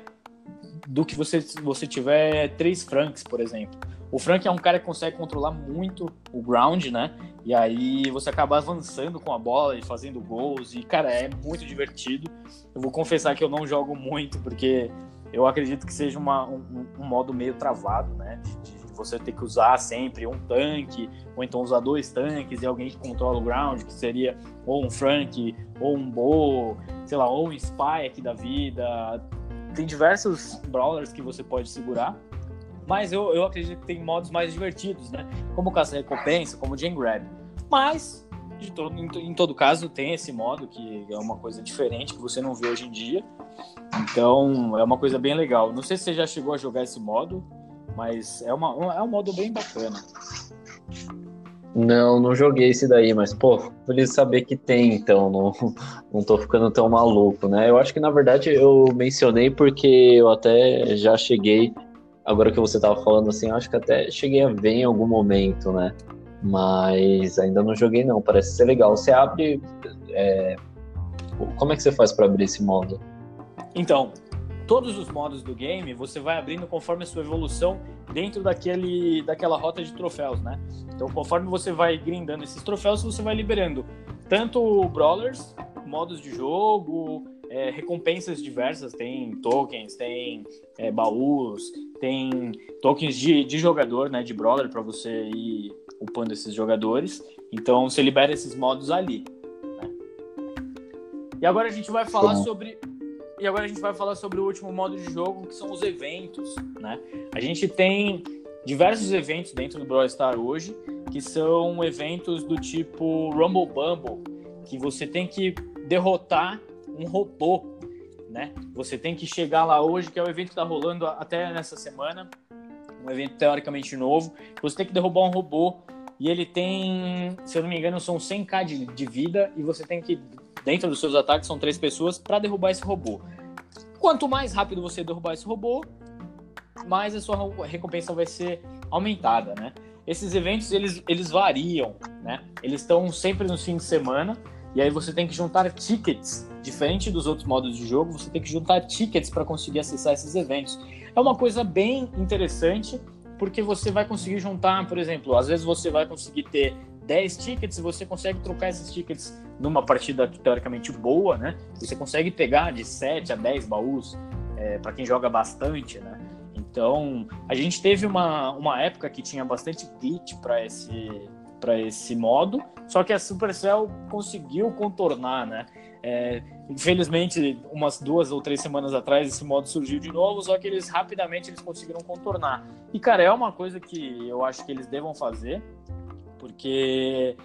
S1: do que você, você tiver três Franks, por exemplo. O Frank é um cara que consegue controlar muito o ground, né? E aí você acaba avançando com a bola e fazendo gols. E, cara, é muito divertido. Eu vou confessar que eu não jogo muito, porque eu acredito que seja uma, um, um, modo meio travado, né? De, de, você ter que usar sempre um tanque, ou então usar dois tanques e alguém que controla o ground, que seria ou um Frank, ou um Bo, sei lá, ou um Spy aqui da vida tem diversos brawlers que você pode segurar, mas eu, eu acredito que tem modos mais divertidos, né? Como caça-recompensa, como Jam Grab. Mas, de todo, em, em, todo caso, tem esse modo que é uma coisa diferente que você não vê hoje em dia. Então, é uma coisa bem legal. Não sei se você já chegou a jogar esse modo, mas é, uma, é um modo bem bacana.
S2: Não, não joguei esse daí, mas, pô, feliz saber que tem, então, não, não tô ficando tão maluco, né? Eu acho que, na verdade, eu mencionei porque eu até já cheguei, agora que você tava falando assim, acho que até cheguei a ver em algum momento, né? Mas ainda não joguei, não, parece ser legal. Você abre. É... Como é que você faz para abrir esse modo?
S1: Então, todos os modos do game você vai abrindo conforme a sua evolução dentro daquele, daquela rota de troféus, né? Então, conforme você vai grindando esses troféus, você vai liberando tanto brawlers, modos de jogo, é, recompensas diversas, tem tokens, tem é, baús, tem tokens de, de jogador, né, de brawler para você ir upando esses jogadores. Então, você libera esses modos ali. Né? E agora a gente vai falar sobre e agora a gente vai falar sobre o último modo de jogo, que são os eventos, né? A gente tem diversos eventos dentro do Brawl Star hoje, que são eventos do tipo Rumble Bumble, que você tem que derrotar um robô, né? Você tem que chegar lá hoje, que é o evento que está rolando até nessa semana, um evento teoricamente novo. Você tem que derrubar um robô e ele tem, se eu não me engano, são 100k de, de vida e você tem que dentro dos seus ataques são três pessoas para derrubar esse robô. Quanto mais rápido você derrubar esse robô, mais a sua recompensa vai ser aumentada, né? Esses eventos eles, eles variam, né? Eles estão sempre no fim de semana e aí você tem que juntar tickets, diferente dos outros modos de jogo, você tem que juntar tickets para conseguir acessar esses eventos. É uma coisa bem interessante porque você vai conseguir juntar, por exemplo, às vezes você vai conseguir ter 10 tickets você consegue trocar esses tickets numa partida teoricamente boa, né? Você consegue pegar de 7 a 10 baús é, para quem joga bastante, né? Então, a gente teve uma, uma época que tinha bastante glitch para esse para esse modo, só que a Supercell conseguiu contornar, né? É, infelizmente, umas duas ou três semanas atrás esse modo surgiu de novo, só que eles rapidamente eles conseguiram contornar. E cara, é uma coisa que eu acho que eles devam fazer, porque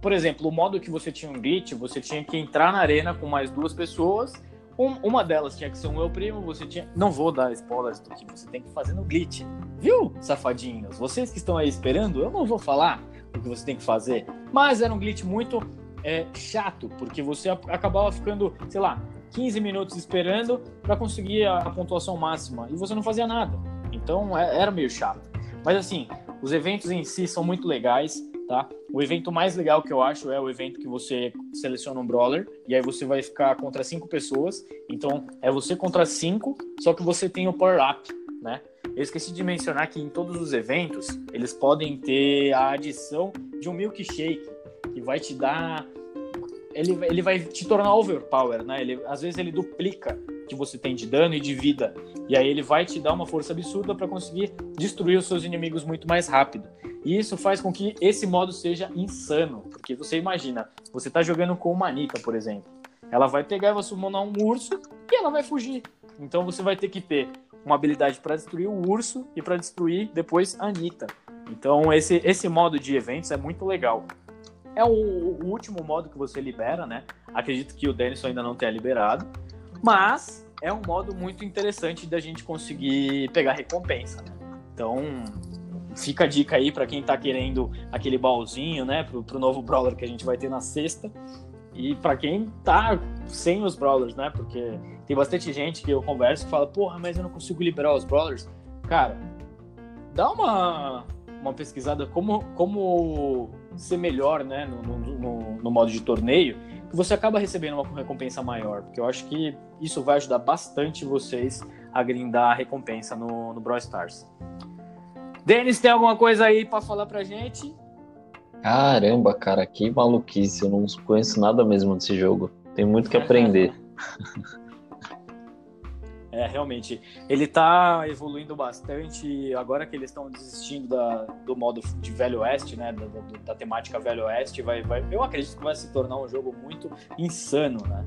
S1: por exemplo, o modo que você tinha um glitch, você tinha que entrar na arena com mais duas pessoas. Um, uma delas tinha que ser um meu primo, você tinha. Não vou dar spoilers do que você tem que fazer no glitch. Viu, safadinhos? Vocês que estão aí esperando, eu não vou falar o que você tem que fazer. Mas era um glitch muito é, chato, porque você acabava ficando, sei lá, 15 minutos esperando para conseguir a, pontuação máxima e você não fazia nada. Então é, era meio chato. Mas assim, os eventos em si são muito legais, tá? O evento mais legal que eu acho é o evento que você seleciona um brawler e aí você vai ficar contra cinco pessoas. Então é você contra cinco, só que você tem o power up, né? Eu esqueci de mencionar que em todos os eventos eles podem ter a adição de um milkshake que vai te dar ele, ele vai te tornar overpower, né? Ele, às vezes ele duplica que você tem de dano e de vida. E aí ele vai te dar uma força absurda para conseguir destruir os seus inimigos muito mais rápido. E isso faz com que esse modo seja insano. Porque você imagina, você tá jogando com uma Anitta, por exemplo. Ela vai pegar e vai summonar um urso e ela vai fugir. Então você vai ter que ter uma habilidade para destruir o urso e para destruir depois a Anitta. Então esse, esse modo de eventos é muito legal. É o, o, último modo que você libera, né? Acredito que o Denison ainda não tenha liberado. Mas é um modo muito interessante da gente conseguir pegar recompensa, né? Então, fica a dica aí para quem tá querendo aquele baúzinho, né? Pro, pro novo brawler que a gente vai ter na sexta. E para quem tá sem os brawlers, né? Porque tem bastante gente que eu converso e fala, porra, mas eu não consigo liberar os brawlers. Cara, dá uma, uma pesquisada como, como ser melhor né, no, no, no, modo de torneio, que você acaba recebendo uma recompensa maior. Porque eu acho que isso vai ajudar bastante vocês a grindar a recompensa no, no Brawl Stars. Denis, tem alguma coisa aí para falar pra gente?
S2: Caramba, cara, que maluquice. Eu não conheço nada mesmo desse jogo. Tem muito que aprender.
S1: É, realmente. Ele tá evoluindo bastante. Agora que eles estão desistindo da, do modo de Velho Oeste, né? Da, da, da, temática Velho Oeste, vai, vai, eu acredito que vai se tornar um jogo muito insano, né?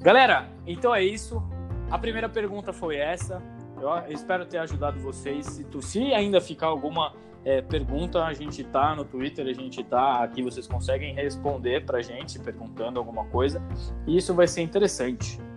S1: Galera, então é isso. A primeira pergunta foi essa. Eu, eu espero ter ajudado vocês. Se, tu, se ainda ficar alguma é, pergunta, a gente tá no Twitter, a gente tá aqui, vocês conseguem responder pra gente perguntando alguma coisa. E isso vai ser interessante.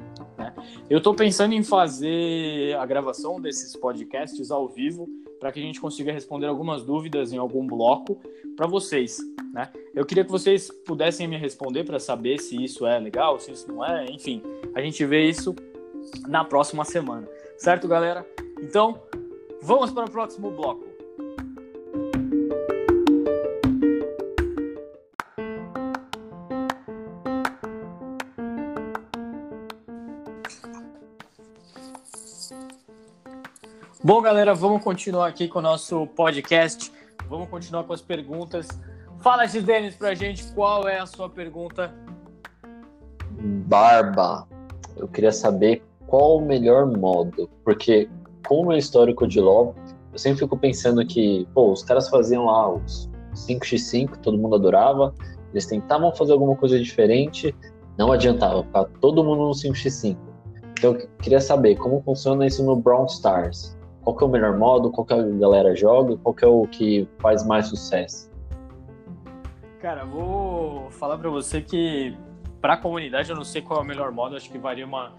S1: Né? Eu estou pensando em fazer a gravação desses podcasts ao vivo para que a gente consiga responder algumas dúvidas em algum bloco para vocês. Né? Eu queria que vocês pudessem me responder para saber se isso é legal, se isso não é, enfim. A gente vê isso na próxima semana. Certo, galera? Então, vamos para o próximo bloco. Bom, galera, vamos continuar aqui com o nosso podcast. Vamos continuar com as perguntas. Fala, Denis, pra gente qual é a sua pergunta.
S2: Barba, eu queria saber qual o melhor modo, porque com o meu histórico de LoL, eu sempre fico pensando que, pô, os caras faziam lá os 5x5, todo mundo adorava, eles tentavam fazer alguma coisa diferente, não adiantava, ficar todo mundo no 5x5. Então eu queria saber como funciona isso no Brown Stars qual que é o melhor modo, qual que a galera joga, qual que é o que faz mais sucesso?
S1: Cara, vou falar para você que para a comunidade eu não sei qual é o melhor modo, acho que varia uma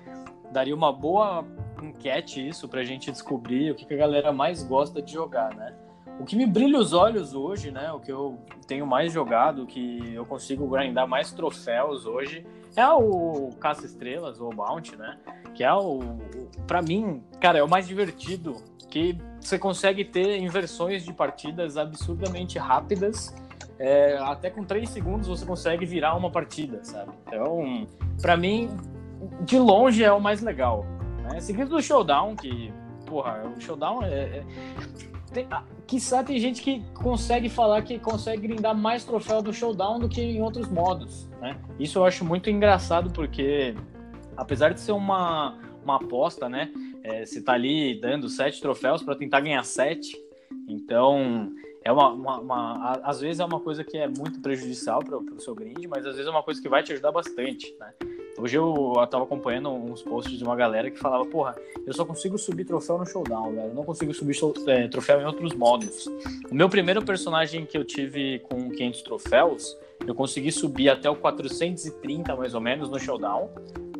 S1: daria uma boa enquete isso pra gente descobrir o que, que a galera mais gosta de jogar, né? O que me brilha os olhos hoje, né? O que eu tenho mais jogado, que eu consigo grindar mais troféus hoje, é o Caça Estrelas, ou Bounty, né? Que é o, para mim, cara, é o mais divertido que você consegue ter inversões de partidas absurdamente rápidas. É, até com 3 segundos você consegue virar uma partida, sabe? Então, para mim, de longe é o mais legal. Né? Seguido do Showdown, que, porra, o Showdown é. é tem, ah, quiçá tem gente que consegue falar que consegue grindar mais troféu do Showdown do que em outros modos, né? Isso eu acho muito engraçado porque, apesar de ser uma, uma aposta, né? É, você tá ali dando sete troféus para tentar ganhar sete. Então, é uma, uma, uma, às vezes é uma coisa que é muito prejudicial para o seu grind, mas às vezes é uma coisa que vai te ajudar bastante, né? Hoje eu, eu tava acompanhando uns posts de uma galera que falava, porra, eu só consigo subir troféu no showdown, velho. Eu não consigo subir é, troféu em outros modos. O meu primeiro personagem que eu tive com 500 troféus Eu consegui subir até o 430 mais ou menos no showdown,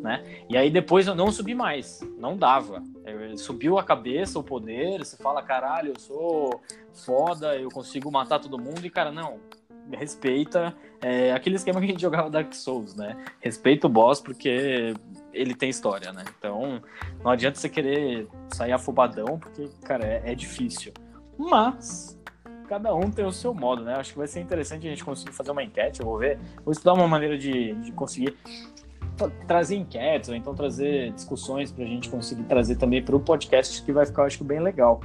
S1: né? E aí depois eu não subi mais, não dava. Eu, subiu a cabeça, o poder, você fala, caralho, eu sou foda, eu consigo matar todo mundo, e cara, não, respeita é, aquele esquema que a gente jogava Dark Souls, né? Respeita o boss porque ele tem história, né? Então não adianta você querer sair afobadão, porque, cara, é, é difícil. Mas cada um tem o seu modo, né? Acho que vai ser interessante a gente conseguir fazer uma enquete, eu vou ver. Vou estudar uma maneira de, de conseguir trazer enquetes, ou então trazer discussões para a gente conseguir trazer também para o podcast, que vai ficar, acho que, bem legal.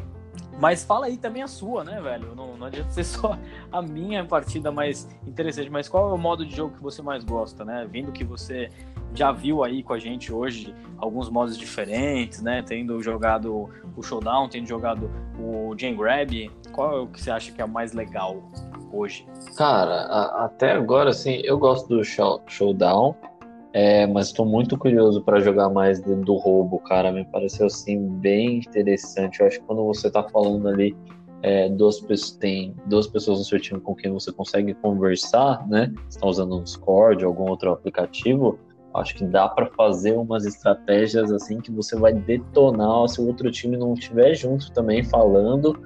S1: Mas fala aí também a sua, né, velho? Não, não adianta ser só a minha partida mais interessante, mas qual é o modo de jogo que você mais gosta, né? Vindo que você já viu aí com a gente hoje alguns modos diferentes, né? Tendo jogado o Showdown, tendo jogado o Jam Grab, qual é o que você acha que é o mais legal hoje?
S2: Cara, a, até agora, assim, eu gosto do show, Showdown. É, mas estou muito curioso para jogar mais do roubo, cara. Me pareceu assim bem interessante. Eu acho que quando você está falando ali é, duas pessoas, tem duas pessoas no seu time com quem você consegue conversar, né? Estão usando um Discord, algum outro aplicativo. Acho que dá para fazer umas estratégias assim que você vai detonar se o outro time não estiver junto também falando.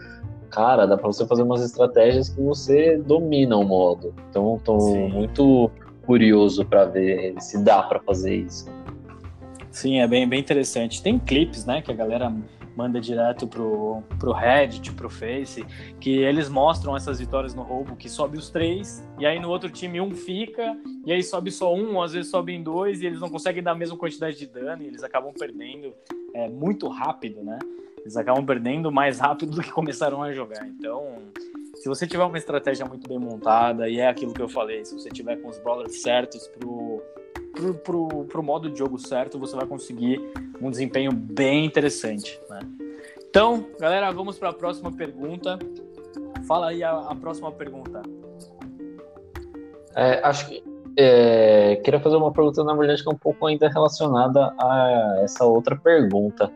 S2: Cara, dá para você fazer umas estratégias que você domina o modo. Então, estou muito curioso para ver se dá para fazer isso.
S1: Sim, é bem, bem interessante. Tem clipes, né, que a galera manda direto pro, pro Reddit, pro Face, que eles mostram essas vitórias no roubo, que sobe os três, e aí no outro time um fica, e aí sobe só um, às vezes sobem dois, e eles não conseguem dar a mesma quantidade de dano, e eles acabam perdendo é, muito rápido, né? Eles acabam perdendo mais rápido do que começaram a jogar. Então, se você tiver uma estratégia muito bem montada, e é aquilo que eu falei, se você tiver com os brawlers certos pro, pro, pro, pro modo de jogo certo, você vai conseguir um desempenho bem interessante. Né? Então, galera, vamos para a próxima pergunta. Fala aí a, a próxima pergunta.
S2: É, acho que é, queria fazer uma pergunta, na verdade, que é um pouco ainda relacionada a essa outra pergunta.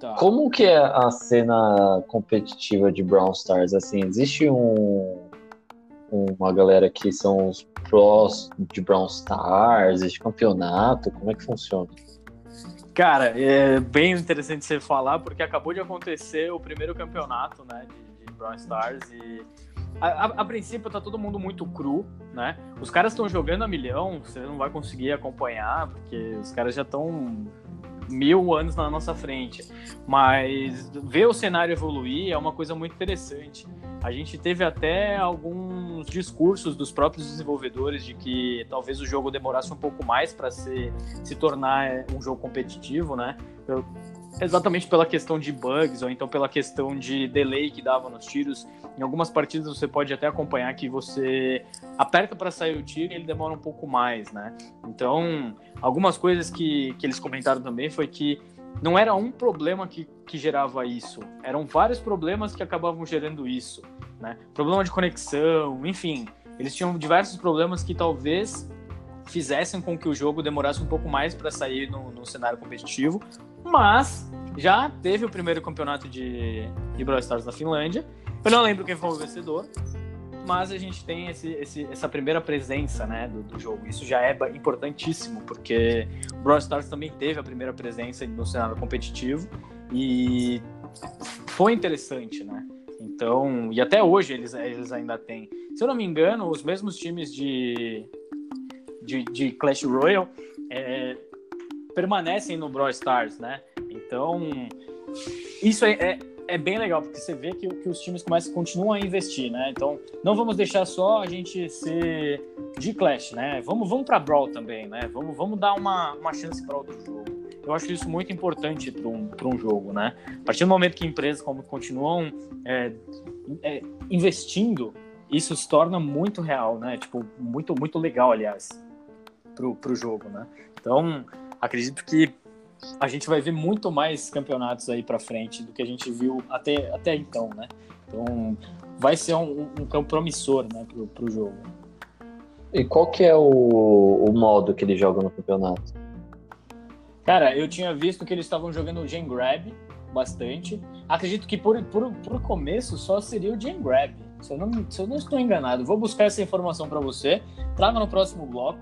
S2: Tá. Como que é a cena competitiva de Brown Stars? Assim, existe um, uma galera que são os pros de Brown Stars, existe campeonato, como é que funciona?
S1: Cara, é bem interessante você falar, porque acabou de acontecer o primeiro campeonato, né, de, de Brown Stars e a, a, a, princípio tá todo mundo muito cru, né? Os caras estão jogando a milhão, você não vai conseguir acompanhar, porque os caras já estão mil anos na nossa frente. Mas ver o cenário evoluir é uma coisa muito interessante. A gente teve até alguns discursos dos próprios desenvolvedores de que talvez o jogo demorasse um pouco mais para se, se tornar é, um jogo competitivo, né? Eu, exatamente pela questão de bugs ou então pela questão de delay que dava nos tiros. Em algumas partidas você pode até acompanhar que você aperta para sair o tiro e ele demora um pouco mais, né? Então, algumas coisas que, que eles comentaram também foi que não era um problema que, que gerava isso, eram vários problemas que acabavam gerando isso, né? Problema de conexão, enfim, eles tinham diversos problemas que talvez fizessem com que o jogo demorasse um pouco mais para sair no, no, cenário competitivo, mas já teve o primeiro campeonato de, de Brawl Stars na Finlândia. Eu não lembro quem foi o vencedor, mas a gente tem esse, esse, essa primeira presença né, do, do, jogo. Isso já é importantíssimo, porque o Brawl Stars também teve a primeira presença no cenário competitivo e foi interessante, né? Então, e até hoje eles, eles ainda têm. Se eu não me engano, os mesmos times de, de, de Clash Royale é, permanecem no Brawl Stars, né? Então, isso é, é, é, bem legal, porque você vê que, que os times começam, continuam a investir, né? Então, não vamos deixar só a gente ser de Clash, né? Vamos, vamos para Brawl também, né? Vamos, vamos dar uma, uma chance para outro jogo. Eu acho isso muito importante para um, um jogo, né? A partir do momento que empresas como continuam é, é, investindo, isso se torna muito real, né? Tipo, muito, muito legal, aliás pro, pro jogo, né? Então, acredito que a gente vai ver muito mais campeonatos aí para frente do que a gente viu até, até então, né? Então, vai ser um, um campo promissor, né, pro, pro jogo.
S2: E qual que é o, o modo que eles jogam no campeonato?
S1: Cara, eu tinha visto que eles estavam jogando o Gen Grab, bastante. Acredito que por, por, por começo só seria o Jam Grab. Se eu, não, se eu não estou enganado, vou buscar essa informação para você, traga no próximo bloco,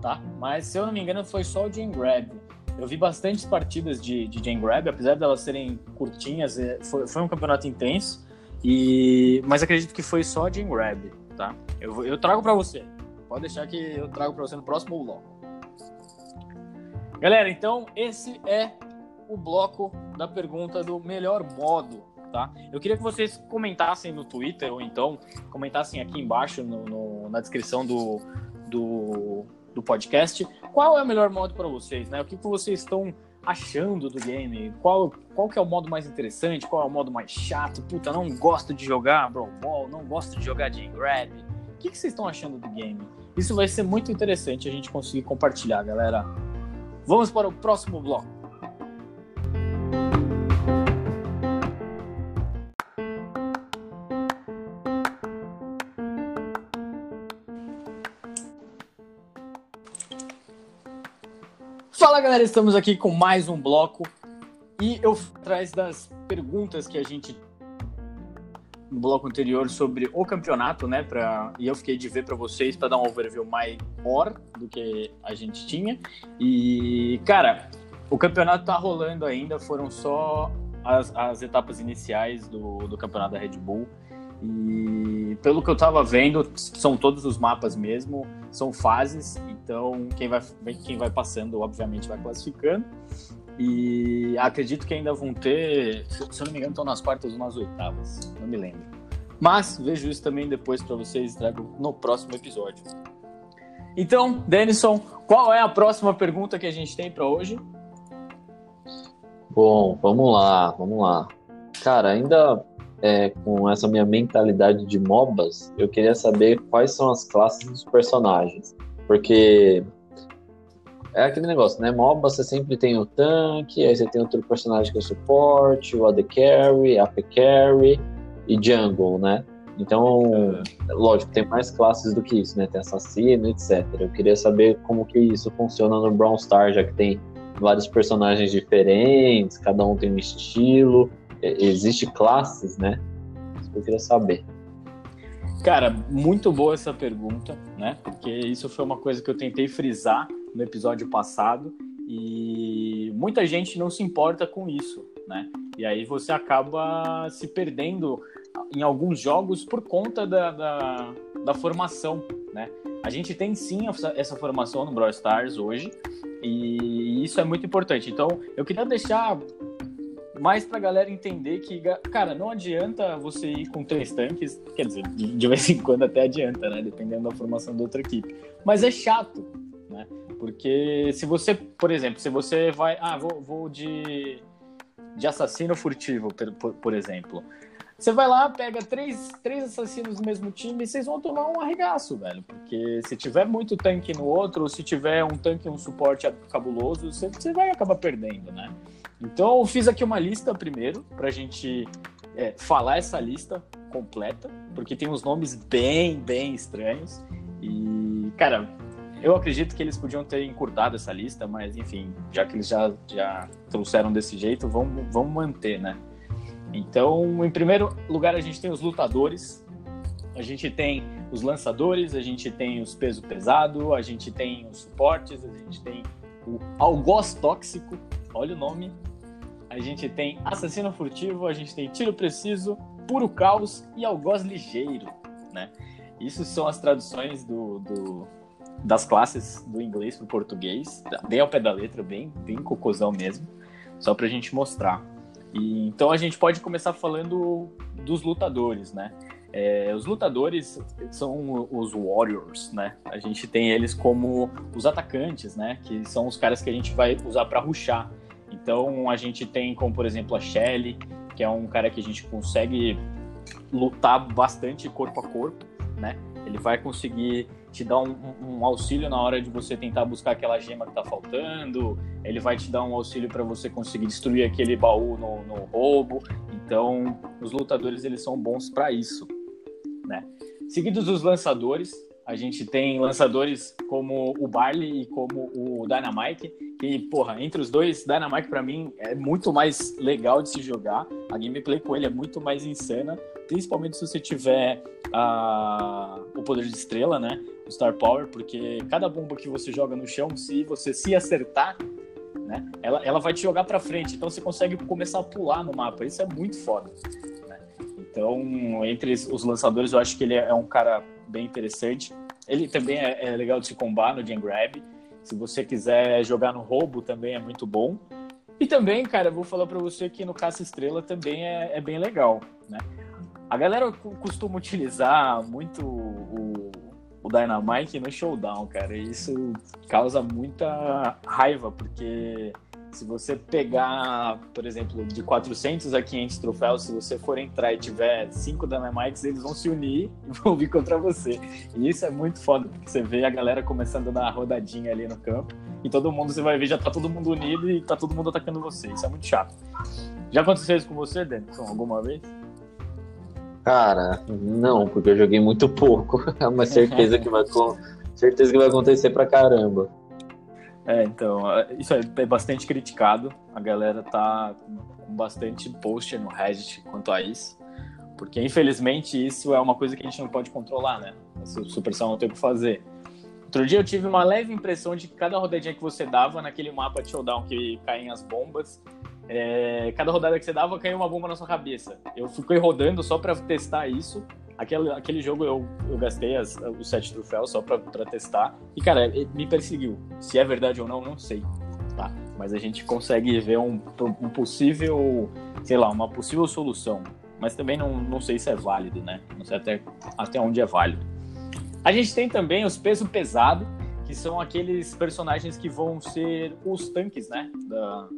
S1: tá? Mas se eu não me engano, foi só o Jam Grab. Eu vi bastantes partidas de, de Jam Grab, apesar de elas serem curtinhas, é, foi, foi um campeonato intenso. E, mas acredito que foi só Jam Grab, tá? Eu, eu trago para você. Pode deixar que eu trago para você no próximo bloco. Galera, então esse é o bloco da pergunta do melhor modo, tá? Eu queria que vocês comentassem no Twitter ou então comentassem aqui embaixo no, no, na descrição do, do, do, podcast qual é o melhor modo para vocês, né? O que, que vocês estão achando do game? Qual, qual que é o modo mais interessante? Qual é o modo mais chato? Puta, não gosto de jogar Brawl Ball, não gosto de jogar Jam Grab. O que, que vocês estão achando do game? Isso vai ser muito interessante a gente conseguir compartilhar, galera. Vamos para o próximo bloco. Fala galera, estamos aqui com mais um bloco e eu atrás das perguntas que a gente no bloco anterior sobre o campeonato, né? Pra, e eu fiquei de ver para vocês para dar um overview maior do que a gente tinha. E, cara, o campeonato tá rolando ainda, foram só as, as etapas iniciais do, do campeonato da Red Bull. E pelo que eu tava vendo, são todos os mapas mesmo, são fases, então quem vai, quem vai passando, obviamente, vai classificando. E acredito que ainda vão ter, se eu não me engano, estão nas quartas ou nas oitavas, não me lembro. Mas vejo isso também depois para vocês trago no próximo episódio. Então, Denison, qual é a próxima pergunta que a gente tem para hoje?
S2: Bom, vamos lá, vamos lá. Cara, ainda é, com essa minha mentalidade de MOBAs, eu queria saber quais são as classes dos personagens. Porque é aquele negócio, né? MOBA você sempre tem o tanque, aí você tem outro personagem que é o suporte, o AD Carry, AP Carry e Jungle, né? Então, lógico, tem mais classes do que isso, né? Tem assassino, etc. Eu queria saber como que isso funciona no Brown Star, já que tem vários personagens diferentes, cada um tem um estilo, existe classes, né? Isso que eu queria saber.
S1: Cara, muito boa essa pergunta, né? Porque isso foi uma coisa que eu tentei frisar no episódio passado e muita gente não se importa com isso, né? E aí você acaba se perdendo em alguns jogos por conta da, da, da formação, né? A gente tem sim essa, formação no Brawl Stars hoje e isso é muito importante. Então, eu queria deixar mais pra galera entender que, cara, não adianta você ir com três tanques, quer dizer, de, vez em quando até adianta, né? Dependendo da formação da outra equipe. Mas é chato, né? Porque se você, por exemplo, se você vai. Ah, vou, vou de, de assassino furtivo, por, por, exemplo. Você vai lá, pega três, três assassinos no mesmo time e vocês vão tomar um arregaço, velho. Porque se tiver muito tanque no outro, ou se tiver um tanque e um suporte cabuloso, você, você vai acabar perdendo, né? Então eu fiz aqui uma lista primeiro, pra gente é, falar essa lista completa, porque tem uns nomes bem, bem estranhos. E, cara, eu acredito que eles podiam ter encurtado essa lista, mas enfim, já que eles já, já trouxeram desse jeito, vamos, vamos manter, né? Então, em primeiro lugar, a gente tem os lutadores, a gente tem os lançadores, a gente tem os peso pesado, a gente tem os suportes, a gente tem o algoz tóxico, olha o nome. A gente tem assassino furtivo, a gente tem tiro preciso, puro caos e algoz ligeiro, né? Isso são as traduções do, do das classes do inglês para o português, bem ao pé da letra, bem, bem cocôzão mesmo, só para a gente mostrar. E, então a gente pode começar falando dos lutadores, né? É, os lutadores são os warriors, né? A gente tem eles como os atacantes, né? Que são os caras que a gente vai usar para ruxar. Então a gente tem como por exemplo a Shelly, que é um cara que a gente consegue lutar bastante corpo a corpo, né? Ele vai conseguir te dar um, um, auxílio na hora de você tentar buscar aquela gema que tá faltando, ele vai te dar um auxílio para você conseguir destruir aquele baú no, no, roubo. Então, os lutadores eles são bons para isso, né? Seguidos dos lançadores, A gente tem lançadores como o Barley e como o Dynamite, que, porra, entre os dois, Dynamite para mim é muito mais legal de se jogar. A gameplay com ele é muito mais insana, principalmente se você tiver a... o poder de estrela, né? O Star Power, porque cada bomba que você joga no chão, se você se acertar, né? Ela, ela vai te jogar para frente, então você consegue começar a pular no mapa. Isso é muito foda. Né? Então, entre os lançadores, eu acho que ele é um cara bem interessante. Ele também é, é legal de se combar no Gen Grab. Se você quiser jogar no roubo, também é muito bom. E também, cara, vou falar para você que no Caça Estrela também é, é, bem legal, né? A galera costuma utilizar muito o, o Dynamite no Showdown, cara. E isso causa muita raiva, porque se você pegar, por exemplo, de 400 a 500 troféus, se você for entrar e tiver 5 Dynamites, eles vão se unir e vão vir contra você. E isso é muito foda, porque você vê a galera começando a dar rodadinha ali no campo e todo mundo, você vai ver, já tá todo mundo unido e tá todo mundo atacando você. Isso é muito chato. Já aconteceu isso com você, Denison, alguma vez?
S2: Cara, não, porque eu joguei muito pouco. É uma certeza que vai, certeza que vai acontecer pra caramba.
S1: É, então, é, isso é bastante criticado. A galera tá com bastante post no Reddit quanto a isso. Porque, infelizmente, isso é uma coisa que a gente não pode controlar, né? O Supercell não tem o que fazer. Outro dia eu tive uma leve impressão de que cada rodadinha que você dava naquele mapa de showdown que caem as bombas, é, cada rodada que você dava caía uma bomba na sua cabeça. Eu fiquei rodando só para testar isso Aquele, aquele jogo eu, eu gastei as, os sete troféus só pra, pra testar. E, cara, me perseguiu. Se é verdade ou não, não sei. Tá? Mas a gente consegue ver um, um possível, sei lá, uma possível solução. Mas também não, não sei se é válido, né? Não sei até, até onde é válido. A gente tem também os peso pesado, que são aqueles personagens que vão ser os tanques, né? Da,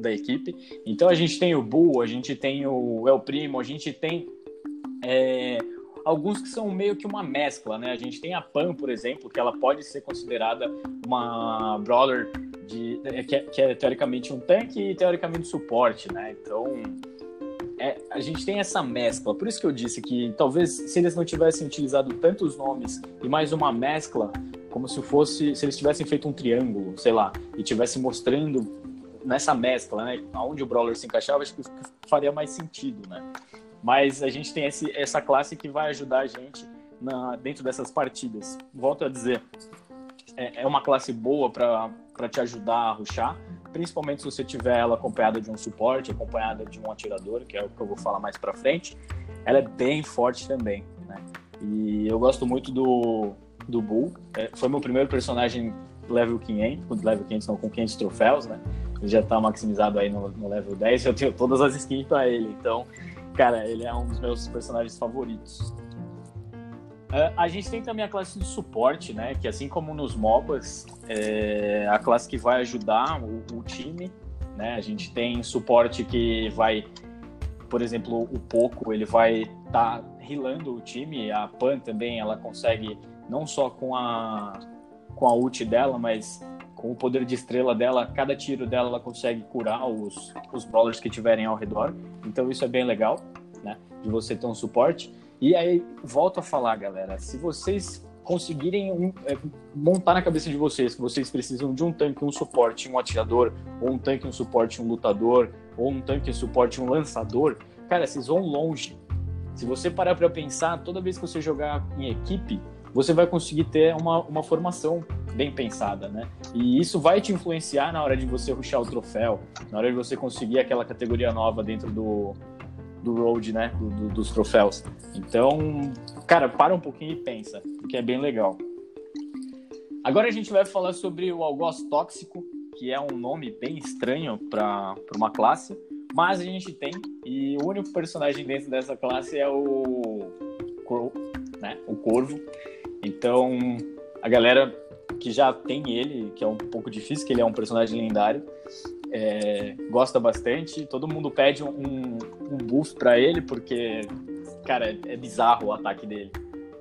S1: da equipe. Então a gente tem o Bull, a gente tem o El Primo, a gente tem é, alguns que são meio que uma mescla, né? A gente tem a Pan, por exemplo, que ela pode ser considerada uma brawler de, é, que, é, que é teoricamente um tanque e teoricamente suporte, né? Então é, a gente tem essa mescla. Por isso que eu disse que talvez se eles não tivessem utilizado tantos nomes e mais uma mescla, como se fosse se eles tivessem feito um triângulo, sei lá, e tivessem mostrando nessa mescla, né? Aonde o brawler se encaixava, acho que faria mais sentido, né? Mas a gente tem esse, essa classe que vai ajudar a gente na, dentro dessas partidas. Volto a dizer, é, é uma classe boa para te ajudar a ruxar, principalmente se você tiver ela acompanhada de um suporte, acompanhada de um atirador, que é o que eu vou falar mais para frente. Ela é bem forte também, né? E eu gosto muito do, do Bull. É, foi meu primeiro personagem level 500, level 500 não, com 500 troféus, né? Ele já tá maximizado aí no, no level 10, eu tenho todas as skins para ele, então Cara, ele é um dos meus personagens favoritos. Uh, a gente tem também a classe de suporte, né? Que assim como nos MOBAs, é a classe que vai ajudar o, o time, né? A gente tem suporte que vai, por exemplo, o Poco, ele vai estar tá rilando o time, a Pan também, ela consegue não só com a com a ult dela, mas com o poder de estrela dela, cada tiro dela ela consegue curar os, os brawlers que tiverem ao redor. Então isso é bem legal, né? De você ter um suporte. E aí, volto a falar, galera, se vocês conseguirem um, é, montar na cabeça de vocês que vocês precisam de um tanque, um suporte, um atirador, ou um tanque, um suporte, um lutador, ou um tanque, um suporte, um lançador, cara, vocês vão longe. Se você parar para pensar, toda vez que você jogar em equipe, você vai conseguir ter uma, uma formação bem pensada, né? E isso vai te influenciar na hora de você ruxar o troféu, na hora de você conseguir aquela categoria nova dentro do, do road, né? Do, do, dos troféus. Então, cara, para um pouquinho e pensa, porque é bem legal. Agora a gente vai falar sobre o algoz tóxico, que é um nome bem estranho para uma classe, mas a gente tem, e o único personagem dentro dessa classe é o Crow, né? O Corvo. Então, a galera que já tem ele, que é um pouco difícil, que ele é um personagem lendário, é, gosta bastante. Todo mundo pede um, um buff para ele, porque, cara, é, é, bizarro o ataque dele.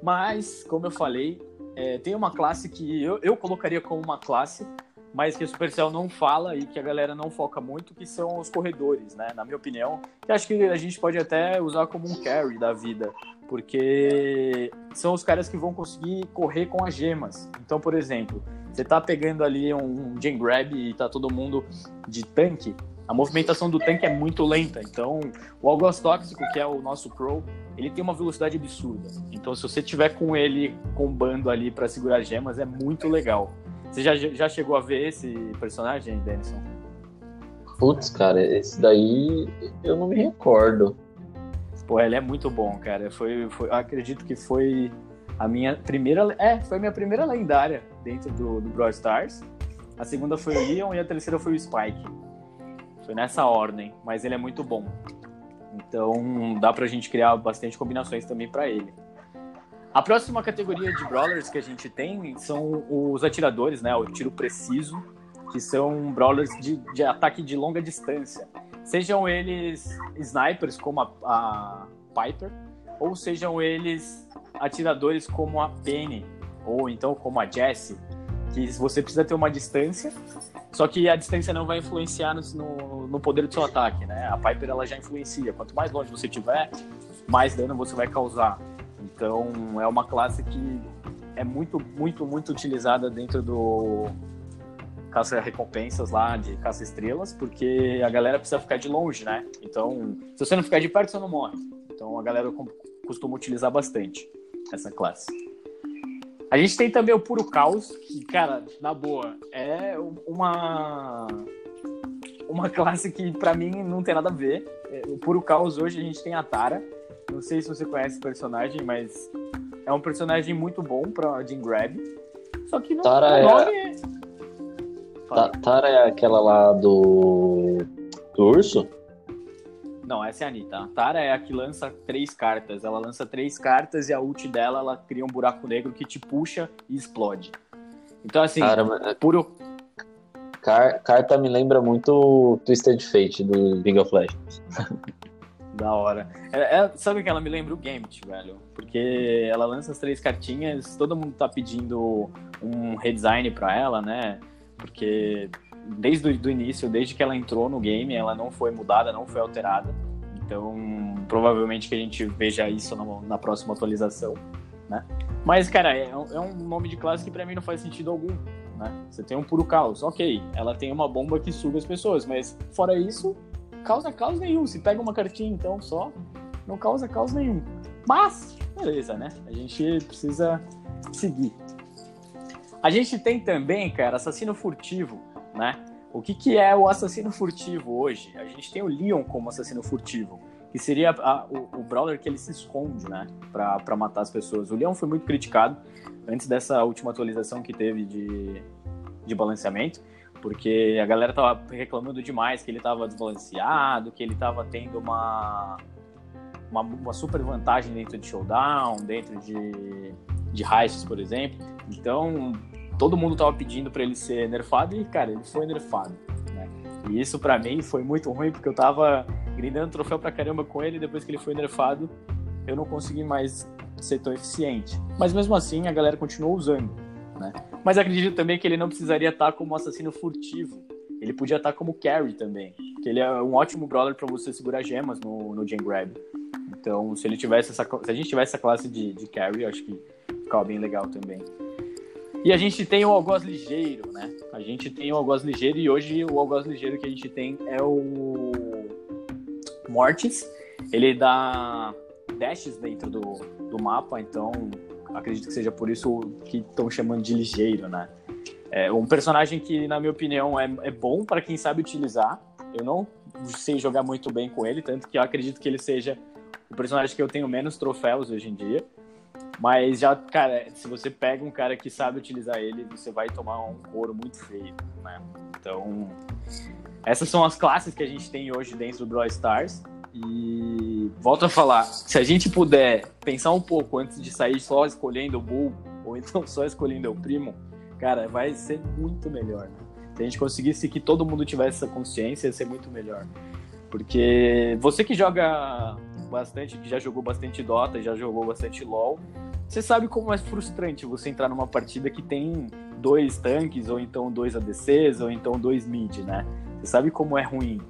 S1: Mas, como eu falei, é, tem uma classe que eu, eu colocaria como uma classe, mas que o Supercell não fala e que a galera não foca muito, que são os corredores, né? Na minha opinião, que acho que a gente pode até usar como um carry da vida, porque são os caras que vão conseguir correr com as gemas. Então, por exemplo, você tá pegando ali um, um Gen Grab e tá todo mundo de tanque, a movimentação do tanque é muito lenta. Então, o Algoz Tóxico, que é o nosso Crow, ele tem uma velocidade absurda. Então, se você tiver com ele combando ali para segurar gemas, é muito legal. Você já, já chegou a ver esse personagem, Denison?
S2: Putz, cara, esse daí eu não me recordo.
S1: Pô, ele é muito bom, cara. Foi, foi, acredito que foi a minha primeira. É, foi a minha primeira lendária dentro do, do Brawl Stars. A segunda foi o Leon e a terceira foi o Spike. Foi nessa ordem, mas ele é muito bom. Então dá pra gente criar bastante combinações também para ele. A próxima categoria de brawlers que a gente tem são os atiradores, né? O tiro preciso, que são brawlers de, de ataque de longa distância. Sejam eles snipers como a, a Piper, ou sejam eles atiradores como a Penny, ou então como a Jessie, que você precisa ter uma distância, só que a distância não vai influenciar no, no poder do seu ataque, né? A Piper ela já influencia. Quanto mais longe você tiver, mais dano você vai causar. Então é uma classe que é muito, muito, muito utilizada dentro do caça-recompensas lá, de caça-estrelas, porque a galera precisa ficar de longe, né? Então, se você não ficar de perto, você não morre. Então a galera costuma utilizar bastante essa classe. A gente tem também o Puro Caos, que, cara, na boa, é uma uma classe que para mim não tem nada a ver. É, o Puro Caos hoje a gente tem a Tara, não sei se você conhece o personagem, mas é um personagem muito bom pra Jim Grab. Só que não
S2: Tara
S1: o nome
S2: é... é... Tara é aquela lá do. do urso?
S1: Não, essa é a Anitta. A Tara é a que lança três cartas. Ela lança três cartas e a ult dela ela cria um buraco negro que te puxa e explode. Então, assim, Cara, puro.
S2: Car carta me lembra muito Twisted Fate do League of Legends.
S1: Da hora. É, é, sabe que ela me lembra o Gambit, velho? Porque ela lança as três cartinhas, todo mundo tá pedindo um redesign pra ela, né? Porque desde o início, desde que ela entrou no game, ela não foi mudada, não foi alterada. Então, provavelmente que a gente veja isso na, na próxima atualização, né? Mas, cara, é, é, um nome de classe que pra mim não faz sentido algum, né? Você tem um puro caos, ok. Ela tem uma bomba que suga as pessoas, mas fora isso, causa caos nenhum. Se pega uma cartinha, então, só, não causa caos nenhum. Mas, beleza, né? A gente precisa seguir. A gente tem também, cara, assassino furtivo, né? O que, que é o assassino furtivo hoje? A gente tem o Leon como assassino furtivo, que seria a, o, o brawler que ele se esconde, né? Pra, pra matar as pessoas. O Leon foi muito criticado antes dessa última atualização que teve de, de balanceamento porque a galera tava reclamando demais que ele tava desbalanceado, que ele tava tendo uma, uma, uma super vantagem dentro de showdown, dentro de, de heists, por exemplo. Então, todo mundo tava pedindo para ele ser nerfado e, cara, ele foi nerfado. Né? E isso para mim foi muito ruim, porque eu tava grindando troféu pra caramba com ele e depois que ele foi nerfado, eu não consegui mais ser tão eficiente. Mas mesmo assim, a galera continuou usando, né? Mas acredito também que ele não precisaria estar como assassino furtivo. Ele podia estar como carry também. Porque ele é um ótimo brawler para você segurar gemas no, no Gen Grab. Então, se ele tivesse essa, se a gente tivesse essa classe de, de carry, acho que ficava bem legal também. E a gente tem o algoz ligeiro, né? A gente tem o algoz ligeiro e hoje o algoz ligeiro que a gente tem é o Mortis. Ele dá dashes dentro do, do mapa, então acredito que seja por isso que estão chamando de ligeiro, né? É um personagem que, na minha opinião, é, é bom para quem sabe utilizar. Eu não sei jogar muito bem com ele, tanto que eu acredito que ele seja o personagem que eu tenho menos troféus hoje em dia. Mas já, cara, se você pega um cara que sabe utilizar ele, você vai tomar um couro muito feio, né? Então, essas são as classes que a gente tem hoje dentro do Brawl Stars. E volto a falar, se a gente puder pensar um pouco antes de sair só escolhendo o Bull, ou então só escolhendo o Primo, cara, vai ser muito melhor. Se a gente conseguisse que todo mundo tivesse essa consciência, ia ser muito melhor. Porque você que joga bastante, que já jogou bastante Dota, já jogou bastante LoL, você sabe como é frustrante você entrar numa partida que tem dois tanques, ou então dois ADCs, ou então dois mid, né? Você sabe como é ruim.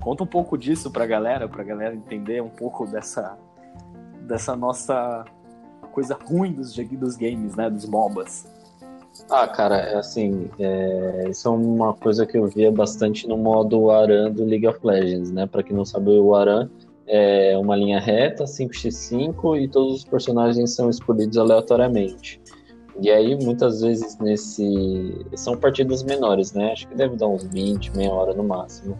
S1: Conta um pouco disso pra galera, pra galera entender um pouco dessa dessa nossa coisa ruim dos, dos games, né? Dos MOBAs.
S2: Ah, cara, é assim, é, isso é uma coisa que eu via bastante no modo Aran do League of Legends, né? Pra quem não sabe, o Aran é uma linha reta, 5x5, e todos os personagens são escolhidos aleatoriamente. E aí, muitas vezes, nesse. São partidas menores, né? Acho que deve dar uns 20, meia hora no máximo.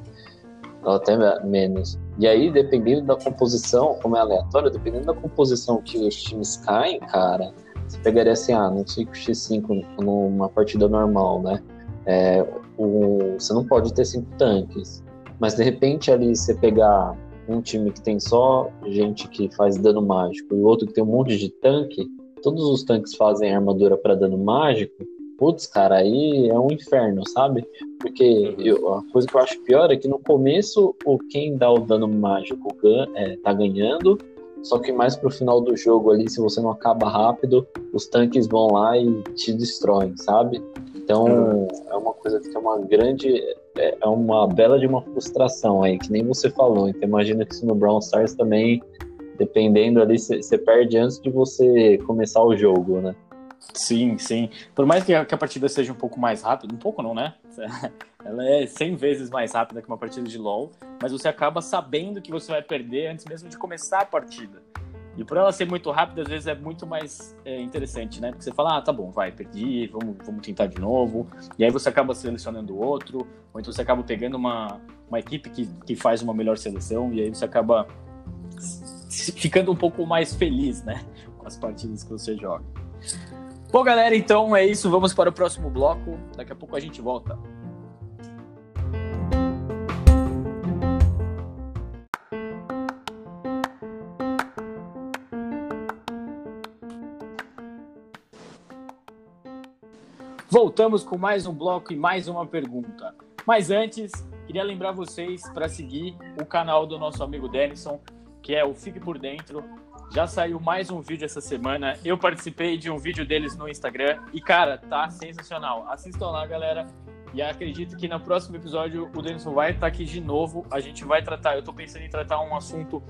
S2: Ou até menos. E aí, dependendo da composição, como é aleatório, dependendo da composição que os times caem, cara, você pegaria assim, ah, no 5x5, numa partida normal, né? É, o, você não pode ter cinco tanques. Mas de repente ali você pegar um time que tem só gente que faz dano mágico e outro que tem um monte de tanque, todos os tanques fazem armadura para dano mágico, putz, cara, aí é um inferno, sabe? Porque eu, a coisa que eu acho pior é que no começo o quem dá o dano mágico é, tá ganhando, só que mais pro final do jogo ali, se você não acaba rápido, os tanques vão lá e te destroem, sabe? Então é uma coisa que tem uma grande. É, é uma bela de uma frustração aí, que nem você falou. Então imagina que isso no Brown Stars também, dependendo ali, você perde antes de você começar o jogo, né?
S1: Sim, sim. Por mais que a, que a partida seja um pouco mais rápida, um pouco não, né? Ela é 100 vezes mais rápida que uma partida de LoL, mas você acaba sabendo que você vai perder antes mesmo de começar a partida. E por ela ser muito rápida, às vezes é muito mais é, interessante, né? Porque você fala, ah, tá bom, vai, perdi, vamos, vamos tentar de novo. E aí você acaba selecionando outro, ou então você acaba pegando uma, uma equipe que, que faz uma melhor seleção, e aí você acaba ficando um pouco mais feliz, né? Com as partidas que você joga. Bom, galera, então é isso. Vamos para o próximo bloco. Daqui a pouco a gente volta. Voltamos com mais um bloco e mais uma pergunta. Mas antes, queria lembrar vocês para seguir o canal do nosso amigo Denison, que é o Fique por Dentro. Já saiu mais um vídeo essa semana. Eu participei de um vídeo deles no Instagram e, cara, tá sensacional. Assistam lá, galera. E acredito que no próximo episódio o Denison vai estar aqui de novo. A gente vai tratar, eu tô pensando em tratar um assunto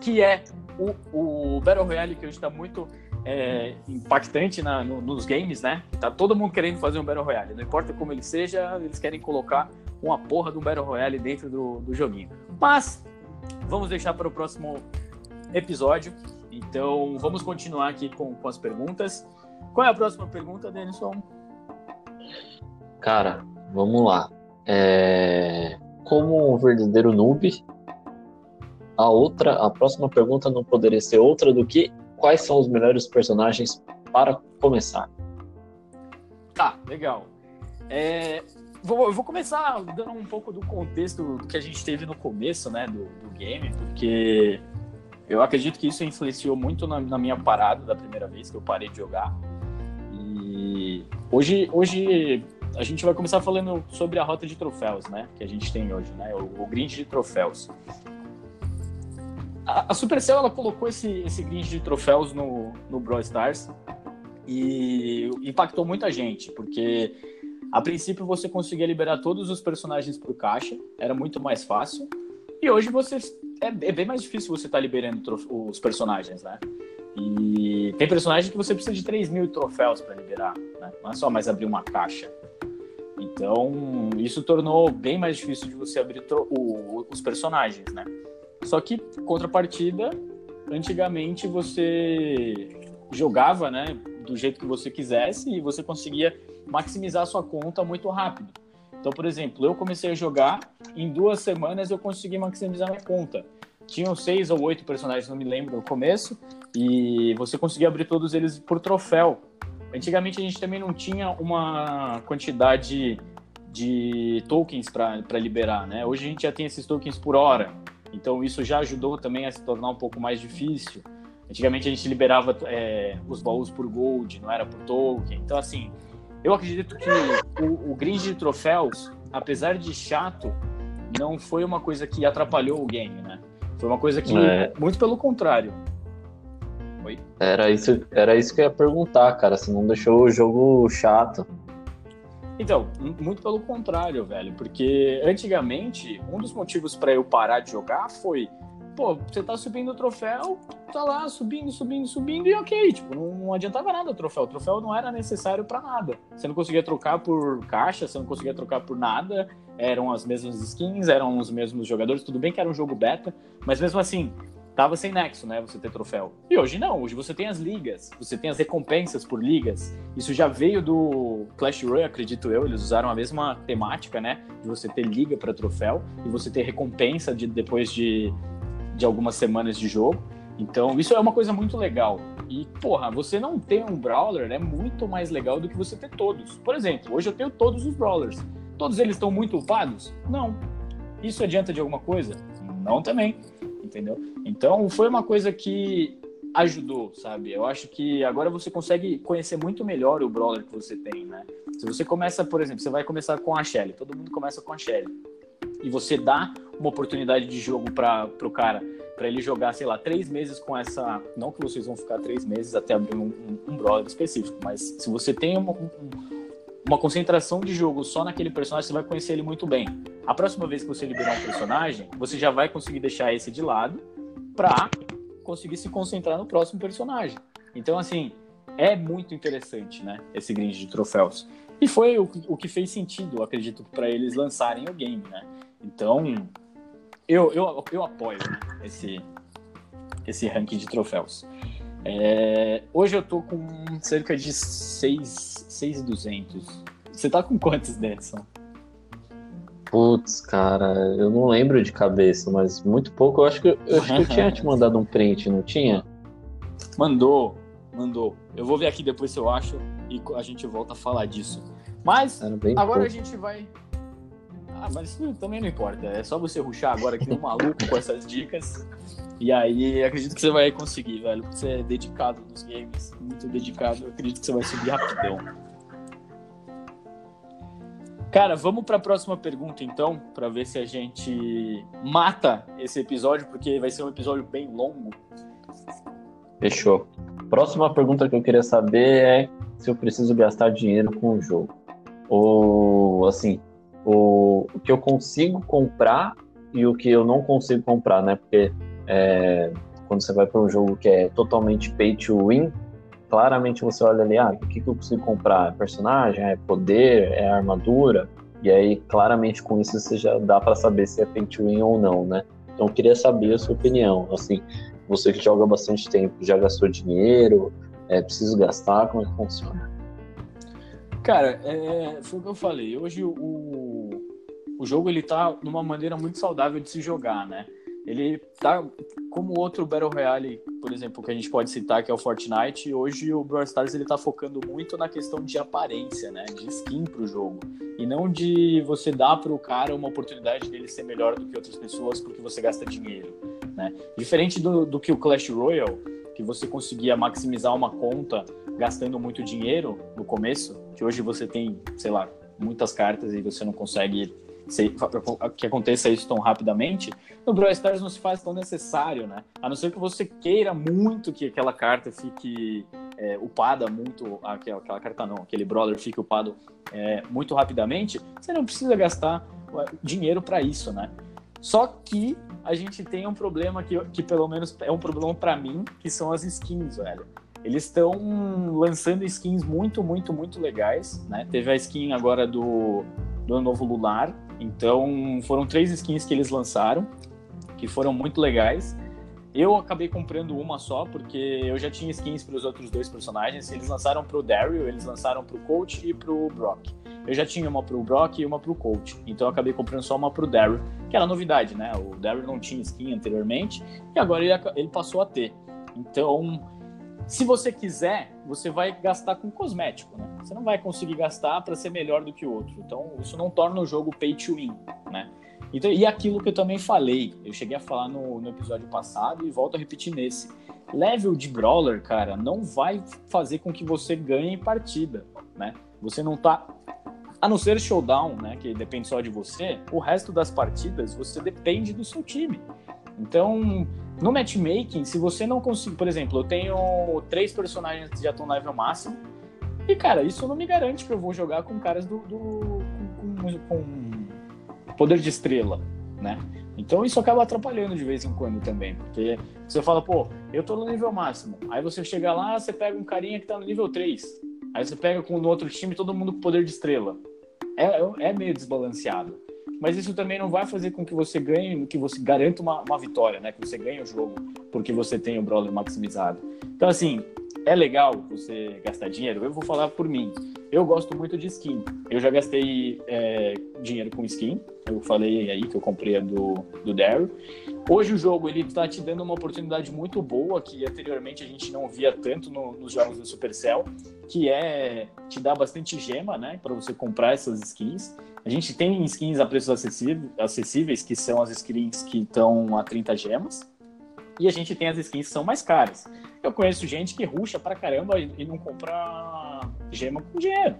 S1: que é o, o Battle Royale, que hoje está muito é, impactante na, no, nos games, né? Tá todo mundo querendo fazer um Battle Royale. Não importa como ele seja, eles querem colocar uma porra do Battle Royale dentro do, do joguinho. Mas vamos deixar para o próximo episódio. Então vamos continuar aqui com, com as perguntas. Qual é a próxima pergunta, Denison?
S2: Cara, vamos lá. É... Como um verdadeiro noob, a outra, a próxima pergunta não poderia ser outra do que quais são os melhores personagens para começar?
S1: Tá, legal. É, vou, eu vou começar dando um pouco do contexto que a gente teve no começo, né, do, do game, porque eu acredito que isso influenciou muito na, na, minha parada da primeira vez que eu parei de jogar. E hoje, hoje a gente vai começar falando sobre a rota de troféus, né, que a gente tem hoje, né, o, o grind de troféus a, Supercell ela colocou esse, esse grid de troféus no, no Brawl Stars e impactou muita gente, porque a princípio você conseguia liberar todos os personagens por caixa, era muito mais fácil, e hoje você é, é bem mais difícil você estar tá liberando os personagens, né? E tem personagem que você precisa de 3 mil troféus para liberar, né? Não é só mais abrir uma caixa. Então, isso tornou bem mais difícil de você abrir o, os personagens, né? Só que, contrapartida, antigamente você jogava, né, do jeito que você quisesse e você conseguia maximizar sua conta muito rápido. Então, por exemplo, eu comecei a jogar, em duas semanas eu consegui maximizar minha conta. Tinham seis ou oito personagens, não me lembro no começo, e você conseguia abrir todos eles por troféu. Antigamente a gente também não tinha uma quantidade de tokens para liberar, né? Hoje a gente já tem esses tokens por hora. Então isso já ajudou também a se tornar um pouco mais difícil. Antigamente a gente liberava é, os baús por gold, não era por token. Então assim, eu acredito que o, o grind de troféus, apesar de chato, não foi uma coisa que atrapalhou o game, né? Foi uma coisa que, é. muito pelo contrário.
S2: Oi? Era isso, era isso que eu ia perguntar, cara. Se não deixou o jogo chato.
S1: Então, muito pelo contrário, velho, porque antigamente um dos motivos para eu parar de jogar foi pô, você tá subindo o troféu, tá lá subindo, subindo, subindo e ok, tipo, não, não adiantava nada o troféu. O troféu não era necessário para nada. Você não conseguia trocar por caixa, você não conseguia trocar por nada. Eram as mesmas skins, eram os mesmos jogadores. Tudo bem que era um jogo beta, mas mesmo assim, tava sem nexo, né? Você ter troféu. E hoje não, hoje você tem as ligas, você tem as recompensas por ligas. Isso já veio do Clash Royale, acredito eu. Eles usaram a mesma temática, né? De você ter liga para troféu e você ter recompensa de depois de de algumas semanas de jogo. Então, isso é uma coisa muito legal. E, porra, você não ter um brawler é muito mais legal do que você ter todos. Por exemplo, hoje eu tenho todos os brawlers. Todos eles estão muito upados? Não. Isso adianta de alguma coisa? Não também. Entendeu? Então, foi uma coisa que ajudou, sabe? Eu acho que agora você consegue conhecer muito melhor o brawler que você tem, né? Se você começa, por exemplo, você vai começar com a Shelly. Todo mundo começa com a Shelly e você dá uma oportunidade de jogo para o cara, para ele jogar, sei lá, três meses com essa. Não que vocês vão ficar três meses até abrir um, um, um brawler específico, mas se você tem uma, um, uma concentração de jogo só naquele personagem, você vai conhecer ele muito bem. A próxima vez que você liberar um personagem, você já vai conseguir deixar esse de lado para conseguir se concentrar no próximo personagem. Então, assim, é muito interessante, né? Esse grind de troféus. E foi o, o que fez sentido, acredito, para eles lançarem o game, né? Então, eu, eu, eu apoio né, esse, esse ranking de troféus. É, hoje eu tô com cerca de 6,200. Você tá com quantos, Denson?
S2: Putz, cara, eu não lembro de cabeça, mas muito pouco. Eu acho que eu, acho que eu tinha te mandado um print, não tinha?
S1: Mandou, mandou. Eu vou ver aqui depois se eu acho e a gente volta a falar disso. Mas agora pouco. a gente vai ah, mas isso também não importa. É só você ruxar agora que nem um maluco com essas dicas. E aí acredito que você vai conseguir, velho. Você é dedicado nos games, muito dedicado. Eu acredito que você vai subir rapidão. Cara, vamos para a próxima pergunta então, para ver se a gente mata esse episódio, porque vai ser um episódio bem longo.
S2: Fechou. Próxima pergunta que eu queria saber é se eu preciso gastar dinheiro com o jogo. Ou assim, o, o que eu consigo comprar e o que eu não consigo comprar, né? Porque é, quando você vai para um jogo que é totalmente pay to win, claramente você olha ali, ah, o que, que eu consigo comprar? É personagem, é poder, é armadura? E aí, claramente, com isso você já dá para saber se é pay to win ou não, né? Então, eu queria saber a sua opinião. Assim, você que joga bastante tempo, já gastou dinheiro? É preciso gastar? Como é que funciona?
S1: Cara, é, foi o que eu falei. Hoje o, o jogo ele tá numa maneira muito saudável de se jogar, né? Ele tá como outro Battle Royale, por exemplo, que a gente pode citar, que é o Fortnite. Hoje o Brawl Stars ele tá focando muito na questão de aparência, né? De skin pro jogo. E não de você dar pro cara uma oportunidade dele ser melhor do que outras pessoas porque você gasta dinheiro, né? Diferente do, do que o Clash Royale, que você conseguia maximizar uma conta gastando muito dinheiro no começo, que hoje você tem, sei lá, muitas cartas e você não consegue ser, que aconteça isso tão rapidamente, no Brawl Stars não se faz tão necessário, né? A não ser que você queira muito que aquela carta fique é, upada muito, aquela, aquela, carta não, aquele brawler fique upado é, muito rapidamente, você não precisa gastar dinheiro para isso, né? Só que a gente tem um problema que, que pelo menos é um problema para mim, que são as skins, velho. Eles estão lançando skins muito, muito, muito legais, né? Teve a skin agora do, do novo Lunar. Então, foram três skins que eles lançaram, que foram muito legais. Eu acabei comprando uma só, porque eu já tinha skins para os outros dois personagens. Eles lançaram para o Daryl, eles lançaram para o Coach e para o Brock. Eu já tinha uma para o Brock e uma para o Coach. Então eu acabei comprando só uma para o Daryl, que era novidade, né? O Daryl não tinha skin anteriormente e agora ele, ele passou a ter. Então se você quiser, você vai gastar com cosmético, né? Você não vai conseguir gastar para ser melhor do que o outro. Então, isso não torna o jogo pay to win, né? Então, e aquilo que eu também falei, eu cheguei a falar no, no episódio passado e volto a repetir nesse. Level de brawler, cara, não vai fazer com que você ganhe partida, né? Você não tá a não ser showdown, né, que depende só de você, o resto das partidas você depende do seu time. Então, no matchmaking, se você não conseguir, por exemplo, eu tenho três personagens que já estão no level máximo, e cara, isso não me garante que eu vou jogar com caras do, do com, com, poder de estrela, né? Então isso acaba atrapalhando de vez em quando também, porque você fala, pô, eu tô no nível máximo. Aí você chega lá, você pega um carinha que tá no nível 3. Aí você pega com o outro time todo mundo com poder de estrela. É, é meio desbalanceado. Mas isso também não vai fazer com que você ganhe, que você garanta uma, uma vitória, né? Que você ganhe o jogo porque você tem o brawler maximizado. Então, assim, é legal você gastar dinheiro? Eu vou falar por mim. Eu gosto muito de skin. Eu já gastei é, dinheiro com skin. Eu falei aí que eu comprei a do, do Daryl. Hoje o jogo ele está te dando uma oportunidade muito boa que anteriormente a gente não via tanto no, nos jogos da Supercell, que é te dar bastante gema, né, para você comprar essas skins. A gente tem skins a preços acessíveis, que são as skins que estão a 30 gemas. E a gente tem as skins que são mais caras. Eu conheço gente que ruxa pra caramba e não compra gema com dinheiro.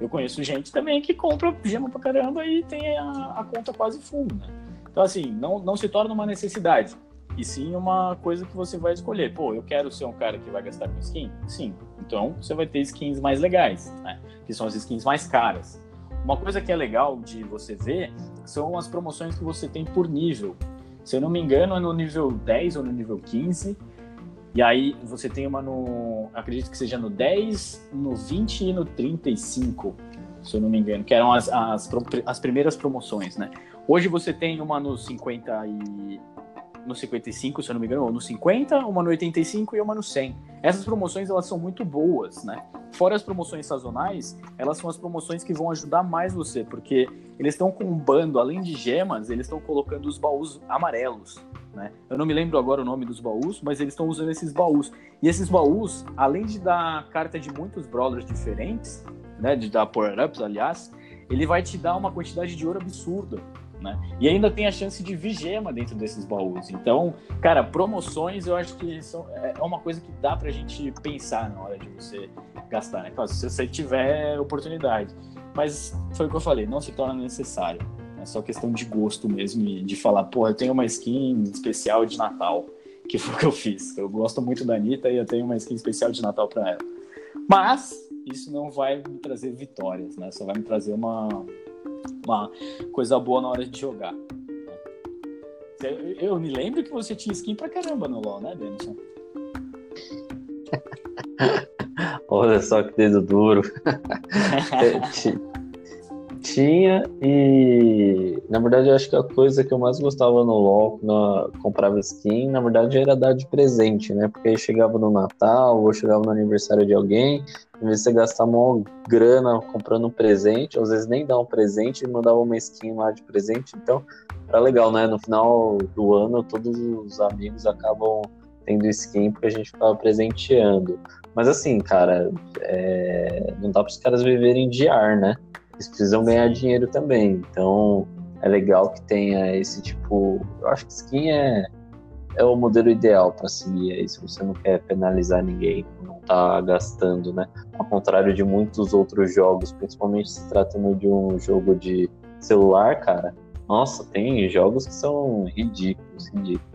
S1: Eu conheço gente também que compra gema pra caramba e tem a, a conta quase full, né? Então, assim, não, não se torna uma necessidade, e sim uma coisa que você vai escolher. Pô, eu quero ser um cara que vai gastar com skin? Sim. Então, você vai ter skins mais legais, né? Que são as skins mais caras. Uma coisa que é legal de você ver são as promoções que você tem por nível. Se eu não me engano, é no nível 10 ou no nível 15 e aí você tem uma no. Acredito que seja no 10, no 20 e no 35, se eu não me engano, que eram as, as, as primeiras promoções, né? Hoje você tem uma no 50 e. No 55, se eu não me engano, ou no 50, uma no 85 e uma no 100. Essas promoções elas são muito boas, né? Fora as promoções sazonais, elas são as promoções que vão ajudar mais você, porque eles estão combando, além de gemas, eles estão colocando os baús amarelos. Né? Eu não me lembro agora o nome dos baús, mas eles estão usando esses baús. E esses baús, além de dar carta de muitos brawlers diferentes, né, de dar power-ups, aliás, ele vai te dar uma quantidade de ouro absurda. Né? E ainda tem a chance de vir gema dentro desses baús. Então, cara, promoções eu acho que são, é, é uma coisa que dá pra gente pensar na hora de você gastar, né? Claro, se você tiver oportunidade. Mas foi o que eu falei, não se torna necessário. É só questão de gosto mesmo e de falar, pô, eu tenho uma skin especial de Natal, que foi o que eu fiz. Eu gosto muito da Anitta e eu tenho uma skin especial de Natal para ela. Mas isso não vai me trazer vitórias, né? Só vai me trazer uma, uma coisa boa na hora de jogar. Eu, eu me lembro que você tinha skin pra caramba no LoL, né, Denison?
S2: Olha só que dedo duro. Tinha e na verdade eu acho que a coisa que eu mais gostava no LoL quando eu comprava skin, na verdade era dar de presente, né? Porque aí chegava no Natal ou chegava no aniversário de alguém, em vez de você gastar uma grana comprando um presente, às vezes nem dar um presente e mandava uma skin lá de presente, então era legal, né? No final do ano todos os amigos acabam tendo skin porque a gente ficava presenteando. Mas assim, cara, é... não dá para os caras viverem de ar, né? eles precisam ganhar dinheiro também. Então é legal que tenha esse tipo. Eu acho que skin é, é o modelo ideal para seguir aí, se você não quer penalizar ninguém, não tá gastando, né? Ao contrário de muitos outros jogos, principalmente se tratando de um jogo de celular, cara. Nossa, tem jogos que são ridículos, ridículos.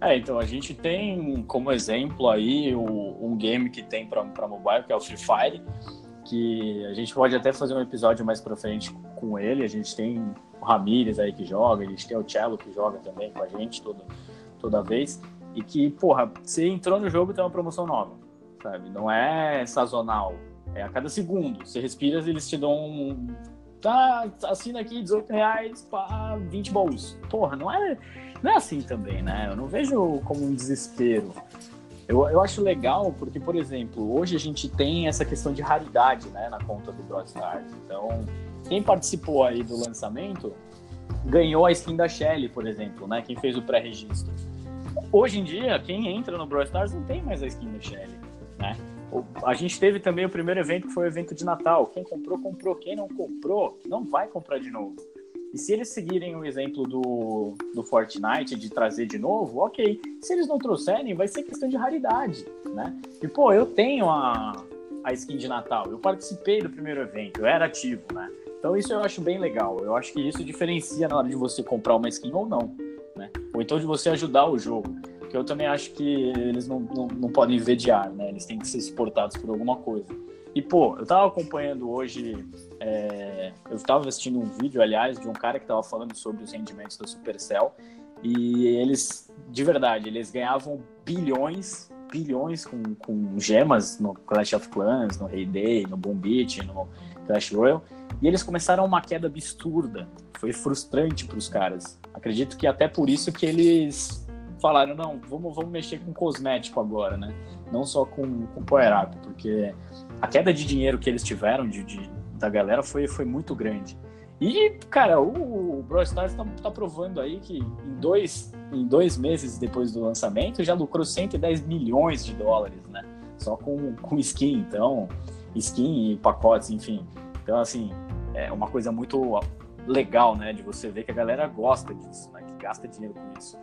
S1: É, então a gente tem como exemplo aí o, um game que tem para mobile, que é o Free Fire, que a gente pode até fazer um episódio mais pra frente com ele. A gente tem o Ramires aí que joga, gente tem o Cello que joga também com a gente toda, toda vez. E que, porra, você entrou no jogo tem uma promoção nova, sabe? Não é sazonal, é a cada segundo. Você respira, eles te dão um. Tá, assina aqui 18 reais para 20 bolsos. Porra, não é, não é assim também, né? Eu não vejo como um desespero. Eu, eu acho legal porque, por exemplo, hoje a gente tem essa questão de raridade né, na conta do Brawl Stars. Então, quem participou aí do lançamento ganhou a skin da Shelly, por exemplo, né? Quem fez o pré-registro. Hoje em dia, quem entra no Brawl Stars não tem mais a skin da Shelly, né? A gente teve também o primeiro evento que foi o evento de Natal. Quem comprou, comprou. Quem não comprou, não vai comprar de novo. E se eles seguirem o exemplo do, do Fortnite de trazer de novo, ok. Se eles não trouxerem, vai ser questão de raridade, né? E, pô, eu tenho a, a skin de Natal, eu participei do primeiro evento, eu era ativo, né? Então isso eu acho bem legal. Eu acho que isso diferencia na hora de você comprar uma skin ou não, né? Ou então de você ajudar o jogo. Porque eu também acho que eles não, não, não podem ver de ar, né? Eles têm que ser suportados por alguma coisa. E, pô, eu tava acompanhando hoje, é, eu tava assistindo um vídeo, aliás, de um cara que tava falando sobre os rendimentos da Supercell, e eles, de verdade, eles ganhavam bilhões, bilhões com, com gemas no Clash of Clans, no Hay Day, no Boom Beat, no Clash Royale, e eles começaram uma queda absurda. Foi frustrante para os caras. Acredito que até por isso que eles falaram, não, vamos, vamos mexer com cosmético agora, né? Não só com, com Power Up, porque a queda de dinheiro que eles tiveram de, de da galera foi, foi muito grande. E, cara, o, o Brawl Stars tá, tá, provando aí que em dois, em dois meses depois do lançamento já lucrou 110 milhões de dólares, né? Só com, com skin, então, skin e pacotes, enfim. Então, assim, é uma coisa muito legal, né? De você ver que a galera gosta disso, né? Que gasta dinheiro com isso.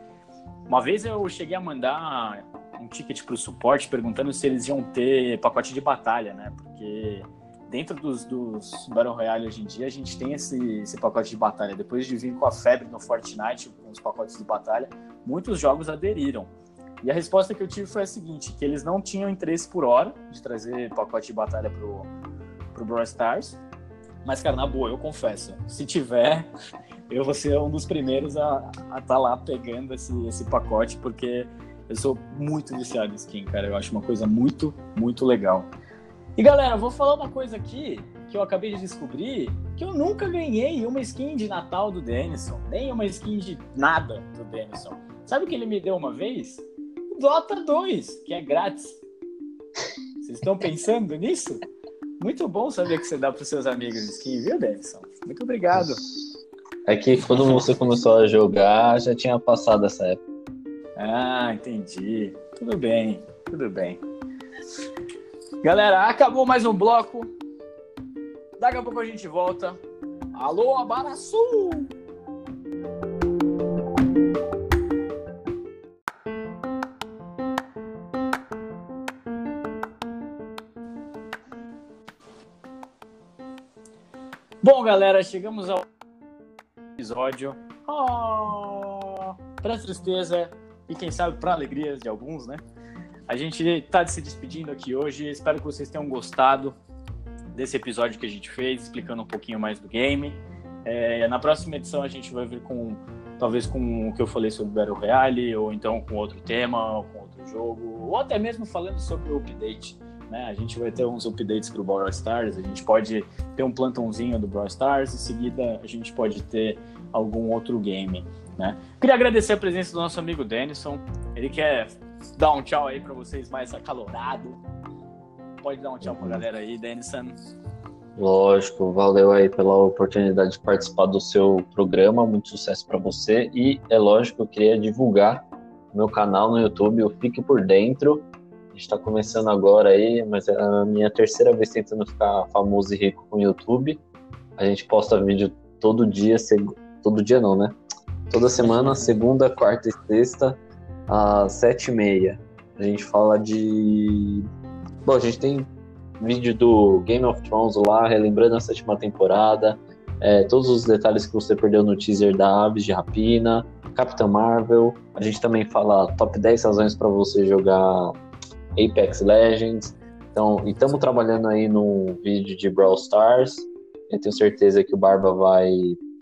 S1: Uma vez eu cheguei a mandar um ticket para o suporte perguntando se eles iam ter pacote de batalha, né? Porque dentro dos, dos Battle Royale hoje em dia a gente tem esse, esse pacote de batalha. Depois de vir com a febre no Fortnite, com os pacotes de batalha, muitos jogos aderiram. E a resposta que eu tive foi a seguinte, que eles não tinham interesse por hora de trazer pacote de batalha pro, pro Brawl Stars. Mas, cara, na boa, eu confesso, se tiver, eu vou ser um dos primeiros a estar tá lá pegando esse, esse pacote, porque eu sou muito viciado em skin, cara. Eu acho uma coisa muito, muito legal. E galera, vou falar uma coisa aqui que eu acabei de descobrir, que eu nunca ganhei uma skin de Natal do Denison, nem uma skin de nada do Denison. Sabe o que ele me deu uma vez? O Dota 2, que é grátis. Vocês estão pensando nisso? Muito bom saber que você dá para seus amigos skin, viu, Denison? Muito obrigado.
S2: É que quando você começou a jogar, já tinha passado essa época.
S1: Ah, entendi. Tudo bem, tudo bem. Galera, acabou mais um bloco. Daqui a pouco a gente volta. Alô, Abaraçu! Bom, galera, chegamos ao episódio. Oh, para tristeza e quem sabe para alegria de alguns, né? A gente está se despedindo aqui hoje. Espero que vocês tenham gostado desse episódio que a gente fez, explicando um pouquinho mais do game. É, na próxima edição a gente vai vir com talvez com o que eu falei sobre Battle Royale, ou então com outro tema, ou com outro jogo, ou até mesmo falando sobre o update. Né? A gente vai ter uns updates para o Brawl Stars, a gente pode ter um plantãozinho do Brawl Stars, em seguida a gente pode ter algum outro game. Né? Queria agradecer a presença do nosso amigo Denison. Ele quer dar um tchau aí para vocês mais acalorado. Pode dar um tchau para a galera aí, Denison.
S2: Lógico, valeu aí pela oportunidade de participar do seu programa, muito sucesso para você. E é lógico, eu queria divulgar meu canal no YouTube, o Fique Por Dentro. A gente está começando agora aí, mas é a minha terceira vez tentando ficar famoso e rico com o YouTube. A gente posta vídeo todo dia, todo dia não, né? Toda semana, segunda, quarta e sexta, às sete e meia. A gente fala de. Bom, a gente tem vídeo do Game of Thrones lá, relembrando a sétima temporada, é, todos os detalhes que você perdeu no teaser da Aves de Rapina, Capitã Marvel. A gente também fala top 10 razões para você jogar Apex Legends. Então, e estamos trabalhando aí no vídeo de Brawl Stars. Eu tenho certeza que o Barba vai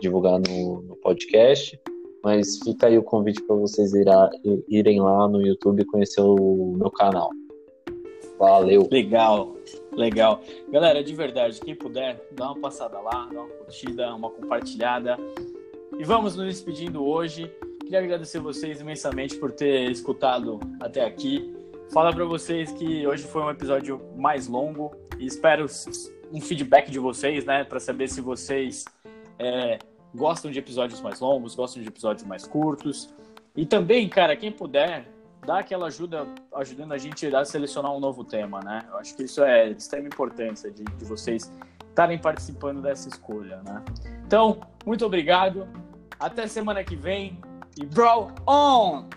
S2: divulgar no, no podcast. Mas fica aí o convite para vocês irá, irem lá no YouTube conhecer o meu canal. Valeu.
S1: Legal, legal. Galera, de verdade, quem puder, dá uma passada lá, dá uma curtida, uma compartilhada. E vamos nos despedindo hoje. Queria agradecer vocês imensamente por ter escutado até aqui. Falar para vocês que hoje foi um episódio mais longo e espero um feedback de vocês, né, para saber se vocês é, gostam de episódios mais longos, gostam de episódios mais curtos. E também, cara, quem puder, dá aquela ajuda, ajudando a gente a selecionar um novo tema, né? Eu acho que isso é de extrema importância de, de vocês estarem participando dessa escolha, né? Então, muito obrigado. Até semana que vem. E Brawl On!